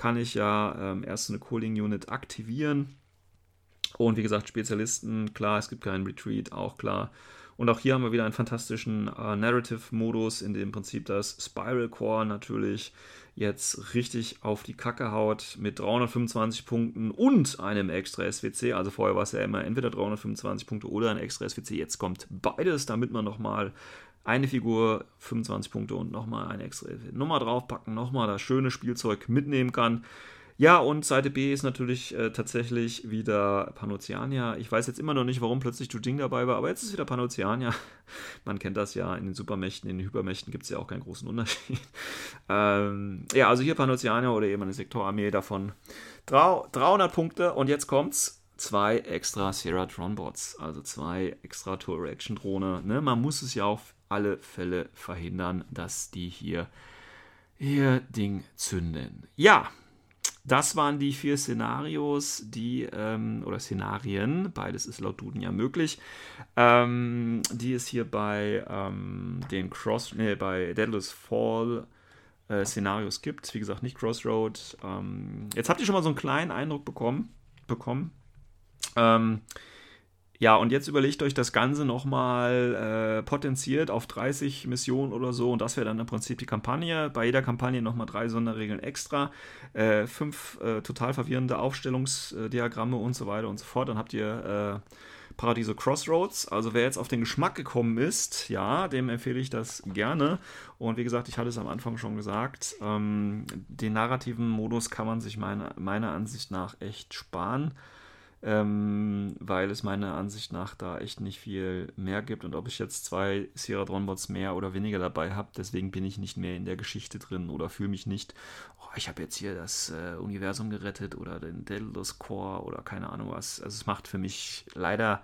kann ich ja ähm, erst eine Cooling Unit aktivieren. Und wie gesagt, Spezialisten, klar, es gibt keinen Retreat, auch klar. Und auch hier haben wir wieder einen fantastischen äh, Narrative-Modus, in dem im Prinzip das Spiral Core natürlich jetzt richtig auf die Kacke haut mit 325 Punkten und einem extra SWC. Also vorher war es ja immer entweder 325 Punkte oder ein extra SWC. Jetzt kommt beides, damit man nochmal eine Figur 25 Punkte und nochmal eine extra Nummer draufpacken, nochmal das schöne Spielzeug mitnehmen kann. Ja, und Seite B ist natürlich äh, tatsächlich wieder Panoceania. Ich weiß jetzt immer noch nicht, warum plötzlich Jujing dabei war, aber jetzt ist wieder Panoceania. Man kennt das ja, in den Supermächten, in den Hypermächten gibt es ja auch keinen großen Unterschied. ähm, ja, also hier Panoceania oder eben eine Sektorarmee davon 300 Punkte und jetzt kommt's zwei extra Seratron-Bots, also zwei extra Tour-Reaction-Drohne. Ne? Man muss es ja auf alle Fälle verhindern, dass die hier ihr Ding zünden. Ja, das waren die vier Szenarios, die, ähm, oder Szenarien, beides ist laut Duden ja möglich, ähm, die es hier bei ähm, den Cross, nee, bei Deadless Fall äh, Szenarios gibt. Wie gesagt, nicht Crossroad. Ähm, jetzt habt ihr schon mal so einen kleinen Eindruck bekommen. bekommen. Ja, und jetzt überlegt euch das Ganze nochmal äh, potenziert auf 30 Missionen oder so. Und das wäre dann im Prinzip die Kampagne. Bei jeder Kampagne nochmal drei Sonderregeln extra. Äh, fünf äh, total verwirrende Aufstellungsdiagramme und so weiter und so fort. Dann habt ihr äh, Paradiso Crossroads. Also wer jetzt auf den Geschmack gekommen ist, ja, dem empfehle ich das gerne. Und wie gesagt, ich hatte es am Anfang schon gesagt, ähm, den narrativen Modus kann man sich meine, meiner Ansicht nach echt sparen ähm, weil es meiner Ansicht nach da echt nicht viel mehr gibt. Und ob ich jetzt zwei Sierra Dronbots mehr oder weniger dabei habe, deswegen bin ich nicht mehr in der Geschichte drin oder fühle mich nicht, oh, ich habe jetzt hier das äh, Universum gerettet oder den Daedalus Core oder keine Ahnung was. Also es macht für mich leider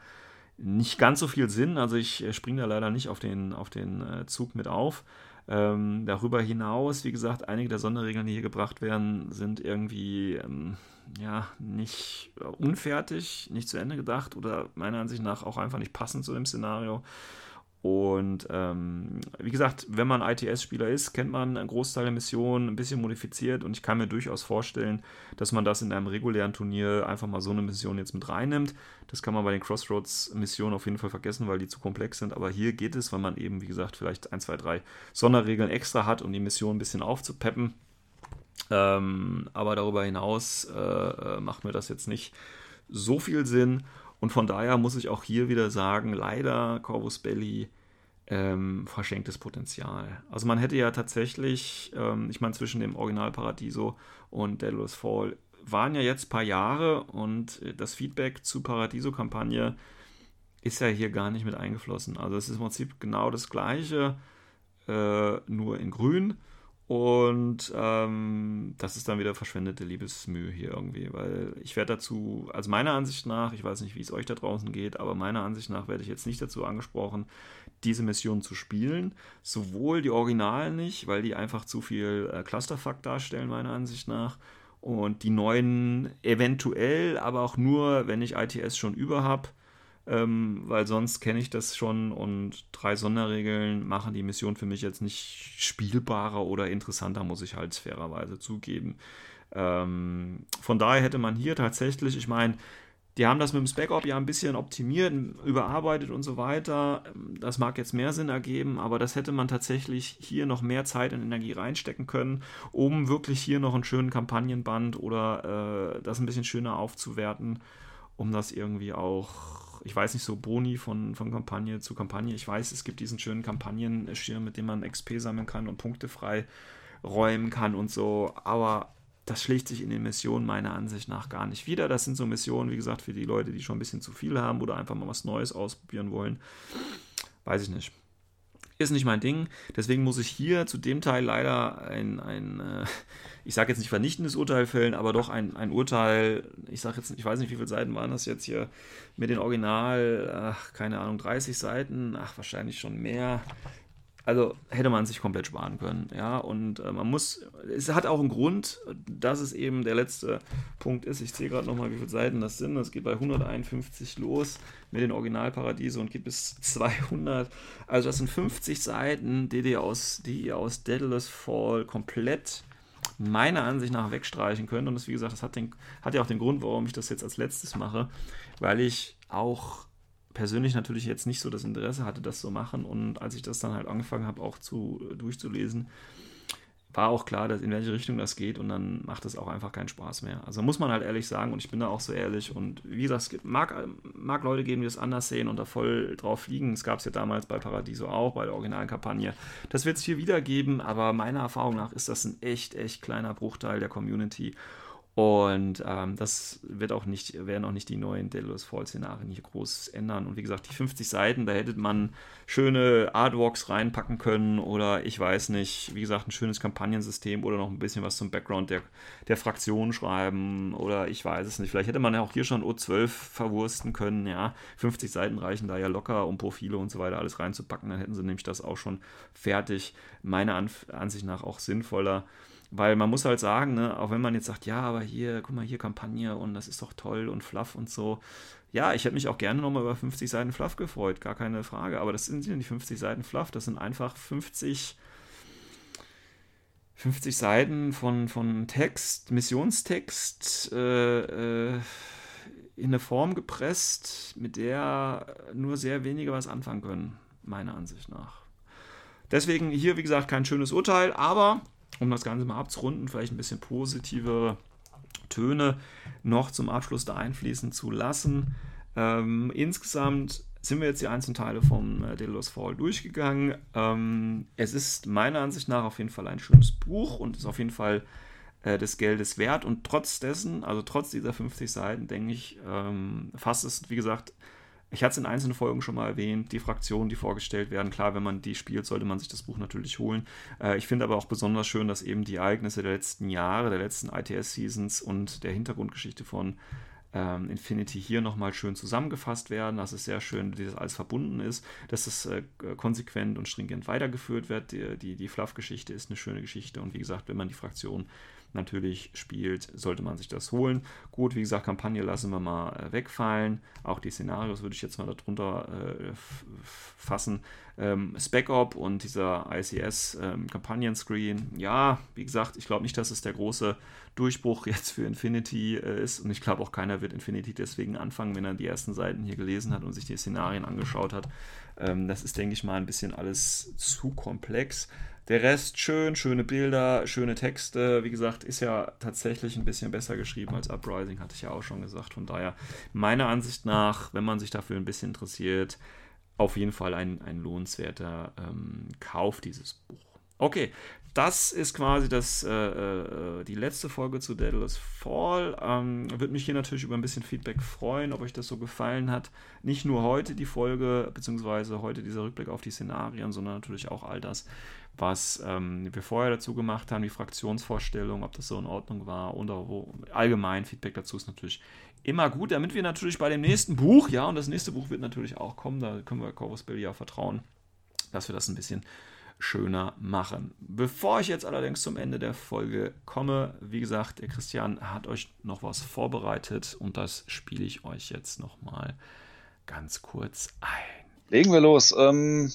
nicht ganz so viel Sinn. Also ich äh, springe da leider nicht auf den, auf den äh, Zug mit auf. Ähm, darüber hinaus, wie gesagt, einige der Sonderregeln, die hier gebracht werden, sind irgendwie ähm, ja nicht unfertig, nicht zu Ende gedacht oder meiner Ansicht nach auch einfach nicht passend zu dem Szenario. Und ähm, wie gesagt, wenn man ITS-Spieler ist, kennt man einen Großteil der Missionen ein bisschen modifiziert und ich kann mir durchaus vorstellen, dass man das in einem regulären Turnier einfach mal so eine Mission jetzt mit reinnimmt. Das kann man bei den Crossroads-Missionen auf jeden Fall vergessen, weil die zu komplex sind. Aber hier geht es, weil man eben, wie gesagt, vielleicht ein, zwei, drei Sonderregeln extra hat, um die Mission ein bisschen aufzupeppen. Ähm, aber darüber hinaus äh, äh macht mir das jetzt nicht so viel Sinn. Und von daher muss ich auch hier wieder sagen, leider Corvus Belli ähm, verschenktes Potenzial. Also man hätte ja tatsächlich, ähm, ich meine, zwischen dem Original Paradiso und Daedalus Fall waren ja jetzt ein paar Jahre und das Feedback zur Paradiso-Kampagne ist ja hier gar nicht mit eingeflossen. Also es ist im Prinzip genau das gleiche, äh, nur in grün. Und ähm, das ist dann wieder verschwendete Liebesmühe hier irgendwie, weil ich werde dazu, also meiner Ansicht nach, ich weiß nicht, wie es euch da draußen geht, aber meiner Ansicht nach werde ich jetzt nicht dazu angesprochen, diese Mission zu spielen. Sowohl die Originalen nicht, weil die einfach zu viel äh, Clusterfuck darstellen, meiner Ansicht nach. Und die neuen eventuell, aber auch nur, wenn ich ITS schon über habe ähm, weil sonst kenne ich das schon und drei Sonderregeln machen die Mission für mich jetzt nicht spielbarer oder interessanter, muss ich halt fairerweise zugeben. Ähm, von daher hätte man hier tatsächlich, ich meine, die haben das mit dem Spec-Op ja ein bisschen optimiert, überarbeitet und so weiter. Das mag jetzt mehr Sinn ergeben, aber das hätte man tatsächlich hier noch mehr Zeit und Energie reinstecken können, um wirklich hier noch einen schönen Kampagnenband oder äh, das ein bisschen schöner aufzuwerten, um das irgendwie auch ich weiß nicht, so Boni von, von Kampagne zu Kampagne. Ich weiß, es gibt diesen schönen Kampagnenschirm, mit dem man XP sammeln kann und Punkte frei räumen kann und so, aber das schlägt sich in den Missionen meiner Ansicht nach gar nicht wieder. Das sind so Missionen, wie gesagt, für die Leute, die schon ein bisschen zu viel haben oder einfach mal was Neues ausprobieren wollen. Weiß ich nicht. Ist nicht mein Ding. Deswegen muss ich hier zu dem Teil leider ein, ein äh, ich sage jetzt nicht vernichtendes Urteil fällen, aber doch ein, ein Urteil, ich sage jetzt, ich weiß nicht, wie viele Seiten waren das jetzt hier mit den Original, ach, keine Ahnung, 30 Seiten, ach, wahrscheinlich schon mehr. Also hätte man sich komplett sparen können, ja. Und äh, man muss, es hat auch einen Grund, dass es eben der letzte Punkt ist. Ich sehe gerade nochmal, wie viele Seiten das sind. Das geht bei 151 los mit den Originalparadiese und geht bis 200. Also das sind 50 Seiten, die ihr aus, die aus Daedalus Fall komplett meiner Ansicht nach wegstreichen können. Und das, wie gesagt, das hat, den, hat ja auch den Grund, warum ich das jetzt als letztes mache, weil ich auch persönlich natürlich jetzt nicht so das Interesse hatte, das zu machen. Und als ich das dann halt angefangen habe, auch zu durchzulesen, war auch klar, dass in welche Richtung das geht und dann macht es auch einfach keinen Spaß mehr. Also muss man halt ehrlich sagen und ich bin da auch so ehrlich und wie gesagt, es mag, mag Leute geben, die das anders sehen und da voll drauf fliegen. Es gab es ja damals bei Paradiso auch, bei der originalen Kampagne. Das wird es hier wieder geben, aber meiner Erfahrung nach ist das ein echt, echt kleiner Bruchteil der Community und ähm, das wird auch nicht, werden auch nicht die neuen Delos Fall-Szenarien hier groß ändern. Und wie gesagt, die 50 Seiten, da hätte man schöne Artworks reinpacken können oder ich weiß nicht, wie gesagt, ein schönes Kampagnensystem oder noch ein bisschen was zum Background der, der Fraktion schreiben oder ich weiß es nicht. Vielleicht hätte man ja auch hier schon O12 verwursten können, ja. 50 Seiten reichen da ja locker, um Profile und so weiter alles reinzupacken. Dann hätten sie nämlich das auch schon fertig. Meiner Ansicht nach auch sinnvoller. Weil man muss halt sagen, ne, auch wenn man jetzt sagt, ja, aber hier, guck mal, hier Kampagne und das ist doch toll und Fluff und so. Ja, ich hätte mich auch gerne nochmal über 50 Seiten Fluff gefreut, gar keine Frage. Aber das sind ja nicht 50 Seiten Fluff, das sind einfach 50, 50 Seiten von, von Text, Missionstext, äh, äh, in eine Form gepresst, mit der nur sehr wenige was anfangen können, meiner Ansicht nach. Deswegen hier, wie gesagt, kein schönes Urteil, aber um das Ganze mal abzurunden, vielleicht ein bisschen positive Töne noch zum Abschluss da einfließen zu lassen. Ähm, insgesamt sind wir jetzt die einzelnen Teile vom äh, Delos Fall durchgegangen. Ähm, es ist meiner Ansicht nach auf jeden Fall ein schönes Buch und ist auf jeden Fall äh, des Geldes wert. Und trotz dessen, also trotz dieser 50 Seiten, denke ich, ähm, fasst es, wie gesagt, ich hatte es in einzelnen Folgen schon mal erwähnt, die Fraktionen, die vorgestellt werden. Klar, wenn man die spielt, sollte man sich das Buch natürlich holen. Äh, ich finde aber auch besonders schön, dass eben die Ereignisse der letzten Jahre, der letzten ITS-Seasons und der Hintergrundgeschichte von ähm, Infinity hier nochmal schön zusammengefasst werden. Das ist sehr schön, wie das alles verbunden ist, dass das äh, konsequent und stringent weitergeführt wird. Die, die, die Fluff-Geschichte ist eine schöne Geschichte und wie gesagt, wenn man die Fraktion natürlich spielt, sollte man sich das holen. Gut, wie gesagt, Kampagne lassen wir mal äh, wegfallen. Auch die Szenarios würde ich jetzt mal darunter äh, fassen. Ähm, Spec Op und dieser ICS ähm. Ja, wie gesagt, ich glaube nicht, dass es der große Durchbruch jetzt für Infinity äh, ist. Und ich glaube auch keiner wird Infinity deswegen anfangen, wenn er die ersten Seiten hier gelesen hat und sich die Szenarien angeschaut hat. Ähm, das ist, denke ich mal, ein bisschen alles zu komplex. Der Rest schön, schöne Bilder, schöne Texte. Wie gesagt, ist ja tatsächlich ein bisschen besser geschrieben als Uprising, hatte ich ja auch schon gesagt. Von daher, meiner Ansicht nach, wenn man sich dafür ein bisschen interessiert, auf jeden Fall ein, ein lohnenswerter ähm, Kauf dieses Buch. Okay, das ist quasi das, äh, äh, die letzte Folge zu Daedalus Fall. Ähm, Würde mich hier natürlich über ein bisschen Feedback freuen, ob euch das so gefallen hat. Nicht nur heute die Folge, beziehungsweise heute dieser Rückblick auf die Szenarien, sondern natürlich auch all das, was ähm, wir vorher dazu gemacht haben, die Fraktionsvorstellung, ob das so in Ordnung war oder wo allgemein Feedback dazu ist natürlich immer gut, damit wir natürlich bei dem nächsten Buch, ja, und das nächste Buch wird natürlich auch kommen, da können wir Corvus Belli ja vertrauen, dass wir das ein bisschen schöner machen. Bevor ich jetzt allerdings zum Ende der Folge komme, wie gesagt, der Christian hat euch noch was vorbereitet und das spiele ich euch jetzt nochmal ganz kurz ein. Legen wir los. Ähm,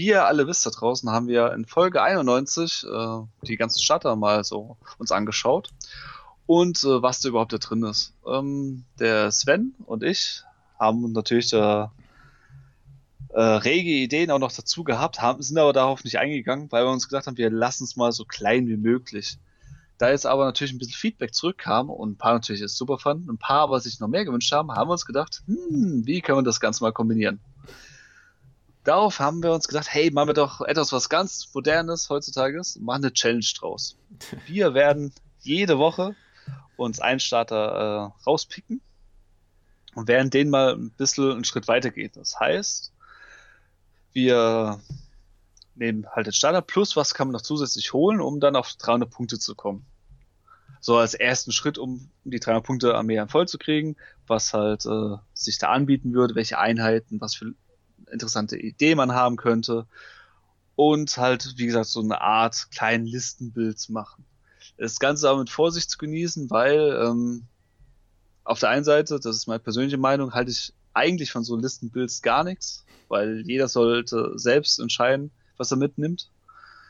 wie ihr alle wisst da draußen, haben wir in Folge 91 äh, die ganzen Starter mal so uns angeschaut und äh, was da überhaupt da drin ist. Ähm, der Sven und ich haben natürlich da äh, rege Ideen auch noch dazu gehabt, haben, sind aber darauf nicht eingegangen, weil wir uns gesagt haben, wir lassen es mal so klein wie möglich. Da jetzt aber natürlich ein bisschen Feedback zurückkam und ein paar natürlich es super fanden, ein paar aber sich noch mehr gewünscht haben, haben wir uns gedacht, hm, wie können wir das Ganze mal kombinieren? Darauf haben wir uns gesagt, hey, machen wir doch etwas, was ganz Modernes heutzutage ist, machen eine Challenge draus. Wir werden jede Woche uns einen Starter äh, rauspicken und werden den mal ein bisschen einen Schritt weiter gehen. Das heißt, wir nehmen halt den Starter plus, was kann man noch zusätzlich holen, um dann auf 300 Punkte zu kommen. So als ersten Schritt, um die 300 Punkte Armee voll zu kriegen, was halt äh, sich da anbieten würde, welche Einheiten, was für interessante Idee man haben könnte. Und halt, wie gesagt, so eine Art kleinen Listenbild zu machen. Das Ganze aber mit Vorsicht zu genießen, weil ähm, auf der einen Seite, das ist meine persönliche Meinung, halte ich eigentlich von so Listenbuilds gar nichts, weil jeder sollte selbst entscheiden, was er mitnimmt.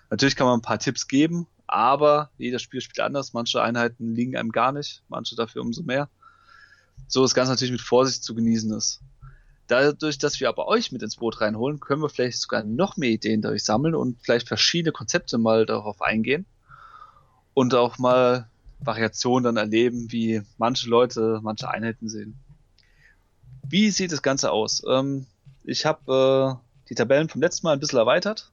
Natürlich kann man ein paar Tipps geben, aber jeder Spiel spielt anders. Manche Einheiten liegen einem gar nicht, manche dafür umso mehr. So das Ganze natürlich mit Vorsicht zu genießen ist. Dadurch, dass wir aber euch mit ins Boot reinholen, können wir vielleicht sogar noch mehr Ideen dadurch sammeln und vielleicht verschiedene Konzepte mal darauf eingehen und auch mal Variationen dann erleben, wie manche Leute manche Einheiten sehen. Wie sieht das Ganze aus? Ähm, ich habe äh, die Tabellen vom letzten Mal ein bisschen erweitert.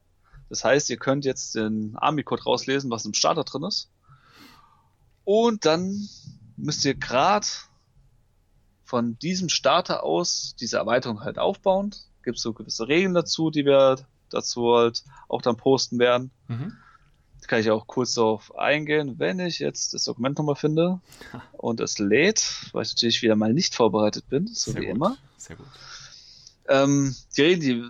Das heißt, ihr könnt jetzt den Army-Code rauslesen, was im Starter drin ist. Und dann müsst ihr gerade von diesem Starter aus diese Erweiterung halt aufbauen. Gibt es so gewisse Regeln dazu, die wir dazu halt auch dann posten werden. Mhm. Da kann ich auch kurz darauf eingehen, wenn ich jetzt das Dokument nochmal finde und es lädt, weil ich natürlich wieder mal nicht vorbereitet bin, so Sehr wie gut. immer. Sehr gut. Ähm, die Regeln, die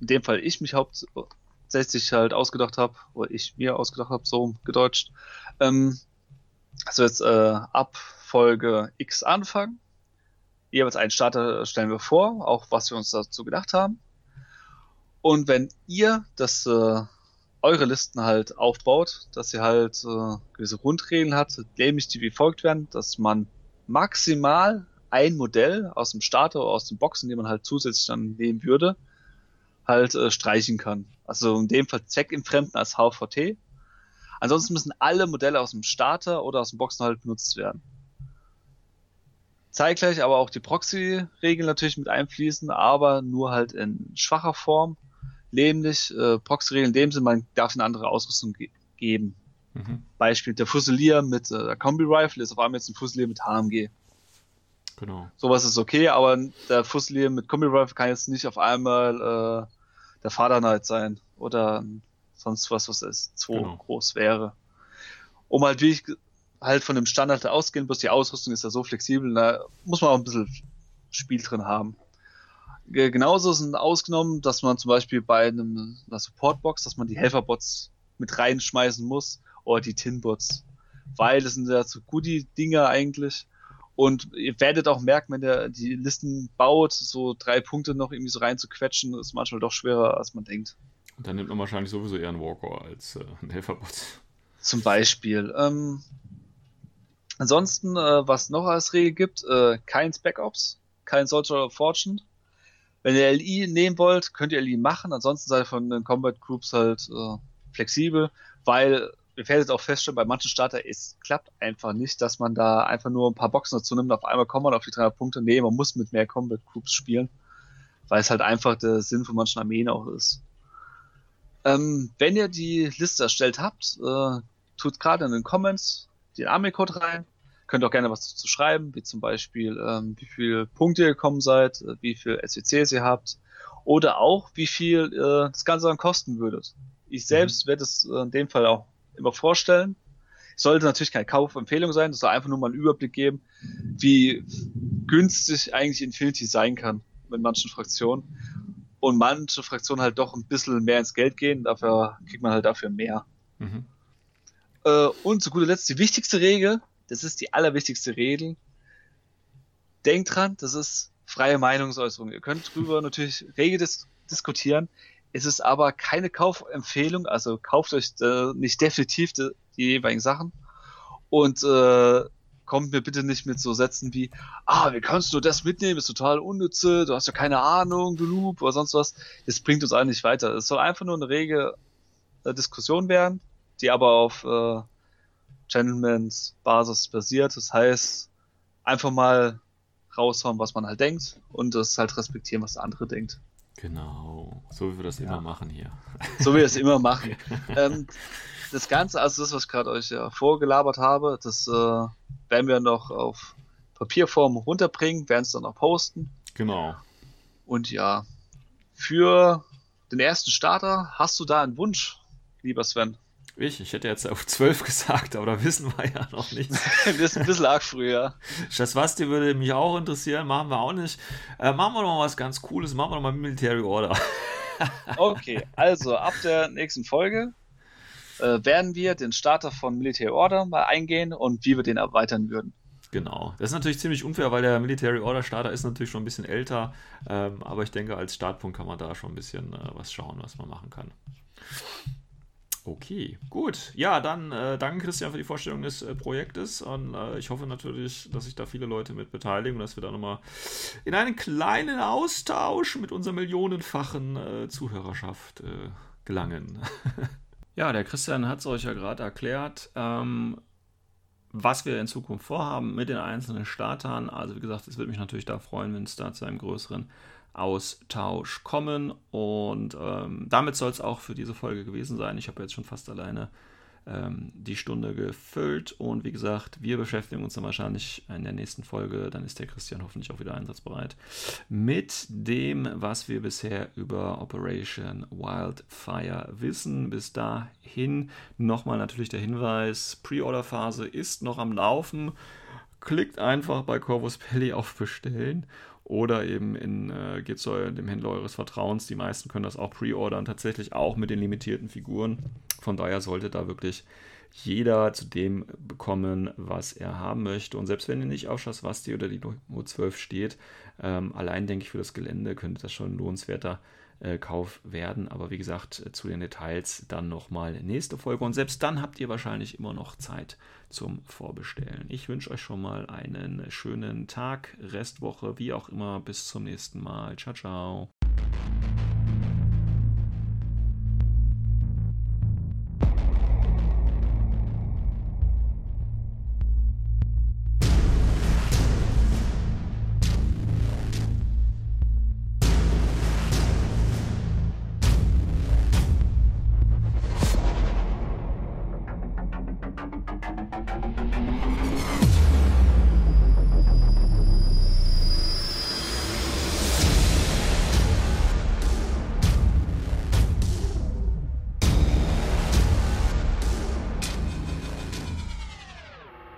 in dem Fall ich mich hauptsächlich halt ausgedacht habe, oder ich mir ausgedacht habe, so gedeutscht. Ähm, also jetzt äh, ab Folge X anfangen jeweils einen Starter stellen wir vor, auch was wir uns dazu gedacht haben. Und wenn ihr das äh, eure Listen halt aufbaut, dass ihr halt äh, gewisse Grundregeln hat, nämlich die wie folgt werden, dass man maximal ein Modell aus dem Starter oder aus den Boxen, die man halt zusätzlich dann nehmen würde, halt äh, streichen kann. Also in dem Fall Zweck im Fremden als HVT. Ansonsten müssen alle Modelle aus dem Starter oder aus den Boxen halt benutzt werden zeitgleich aber auch die Proxy-Regeln natürlich mit einfließen, aber nur halt in schwacher Form. Nämlich äh, Proxy-Regeln in dem Sinne, man darf eine andere Ausrüstung ge geben. Mhm. Beispiel der Fusilier mit äh, der Kombi-Rifle ist auf einmal jetzt ein Fusilier mit HMG. Genau. Sowas ist okay, aber der Fusilier mit Kombi-Rifle kann jetzt nicht auf einmal äh, der Vater Knight sein oder sonst was, was es 2 genau. groß wäre. Um halt, wie ich halt von dem Standard ausgehen, bloß die Ausrüstung ist ja so flexibel, da muss man auch ein bisschen Spiel drin haben. Genauso sind ausgenommen, dass man zum Beispiel bei einem, einer Supportbox, dass man die Helferbots mit reinschmeißen muss oder die Tinbots, weil das sind ja so Goodie-Dinger eigentlich. Und ihr werdet auch merken, wenn ihr die Listen baut, so drei Punkte noch irgendwie so reinzuquetschen, ist manchmal doch schwerer, als man denkt. Und dann nimmt man wahrscheinlich sowieso eher einen Walker als äh, einen Helferbot. Zum Beispiel. Ähm, Ansonsten, äh, was noch als Regel gibt, äh, kein Spec-Ops, kein Soldier of Fortune. Wenn ihr LI nehmen wollt, könnt ihr LI machen, ansonsten seid ihr von den Combat Groups halt äh, flexibel, weil ihr werdet auch feststellen, bei manchen Starter, es klappt einfach nicht, dass man da einfach nur ein paar Boxen dazu nimmt, auf einmal kommt man auf die 300 Punkte. Nee, man muss mit mehr Combat Groups spielen, weil es halt einfach der Sinn von manchen Armeen auch ist. Ähm, wenn ihr die Liste erstellt habt, äh, tut gerade in den Comments den Army-Code rein. Könnt auch gerne was dazu schreiben, wie zum Beispiel, ähm, wie viele Punkte ihr gekommen seid, äh, wie viel SWCs ihr habt oder auch, wie viel äh, das Ganze dann kosten würdet. Ich selbst mhm. werde es äh, in dem Fall auch immer vorstellen. Es sollte natürlich keine Kaufempfehlung sein, das soll einfach nur mal einen Überblick geben, wie günstig eigentlich Infinity sein kann mit manchen Fraktionen. Und manche Fraktionen halt doch ein bisschen mehr ins Geld gehen, dafür kriegt man halt dafür mehr. Mhm. Äh, und zu guter Letzt die wichtigste Regel, das ist die allerwichtigste Regel. Denkt dran, das ist freie Meinungsäußerung. Ihr könnt drüber natürlich rege dis diskutieren. Es ist aber keine Kaufempfehlung, also kauft euch äh, nicht definitiv die, die jeweiligen Sachen und äh, kommt mir bitte nicht mit so Sätzen wie, ah, wie kannst du das mitnehmen, ist total unnütze, du hast ja keine Ahnung, du Noob oder sonst was. Das bringt uns eigentlich weiter. Es soll einfach nur eine rege äh, Diskussion werden die aber auf äh, Gentlemans Basis basiert. Das heißt, einfach mal raushauen, was man halt denkt und das halt respektieren, was der andere denkt. Genau, so wie wir das ja. immer machen hier. So wie wir es immer machen. ähm, das Ganze, also das, was ich gerade euch ja vorgelabert habe, das äh, werden wir noch auf Papierform runterbringen, werden es dann auch posten. Genau. Und ja, für den ersten Starter hast du da einen Wunsch, lieber Sven? Ich, ich hätte jetzt auf 12 gesagt, aber da wissen wir ja noch nicht. das ist ein bisschen arg früh, ja. Schaswasti würde mich auch interessieren, machen wir auch nicht. Äh, machen wir doch mal was ganz Cooles, machen wir doch mal Military Order. okay, also ab der nächsten Folge äh, werden wir den Starter von Military Order mal eingehen und wie wir den erweitern würden. Genau. Das ist natürlich ziemlich unfair, weil der Military Order Starter ist natürlich schon ein bisschen älter. Ähm, aber ich denke, als Startpunkt kann man da schon ein bisschen äh, was schauen, was man machen kann. Okay, gut. Ja, dann äh, danke Christian für die Vorstellung des äh, Projektes und äh, ich hoffe natürlich, dass sich da viele Leute mit beteiligen und dass wir da nochmal in einen kleinen Austausch mit unserer millionenfachen äh, Zuhörerschaft äh, gelangen. ja, der Christian hat es euch ja gerade erklärt. Ähm, was wir in Zukunft vorhaben mit den einzelnen Startern. Also wie gesagt, es würde mich natürlich da freuen, wenn es da zu einem größeren Austausch kommen. Und ähm, damit soll es auch für diese Folge gewesen sein. Ich habe jetzt schon fast alleine ähm, die Stunde gefüllt. Und wie gesagt, wir beschäftigen uns dann wahrscheinlich in der nächsten Folge, dann ist der Christian hoffentlich auch wieder einsatzbereit, mit dem, was wir bisher über Operation Wildfire wissen. Bis dahin nochmal natürlich der Hinweis, Pre-Order-Phase ist noch am Laufen. Klickt einfach bei Corvus Pelli auf Bestellen oder eben in, äh, zu dem Händler eures Vertrauens. Die meisten können das auch pre-ordern, tatsächlich auch mit den limitierten Figuren. Von daher sollte da wirklich jeder zu dem bekommen, was er haben möchte. Und selbst wenn ihr nicht auf Schaswasti oder die Nummer 12 steht, ähm, allein denke ich für das Gelände könnte das schon ein lohnenswerter Kauf werden. Aber wie gesagt, äh, zu den Details dann nochmal nächste Folge. Und selbst dann habt ihr wahrscheinlich immer noch Zeit zum Vorbestellen. Ich wünsche euch schon mal einen schönen Tag, Restwoche, wie auch immer. Bis zum nächsten Mal. Ciao, ciao.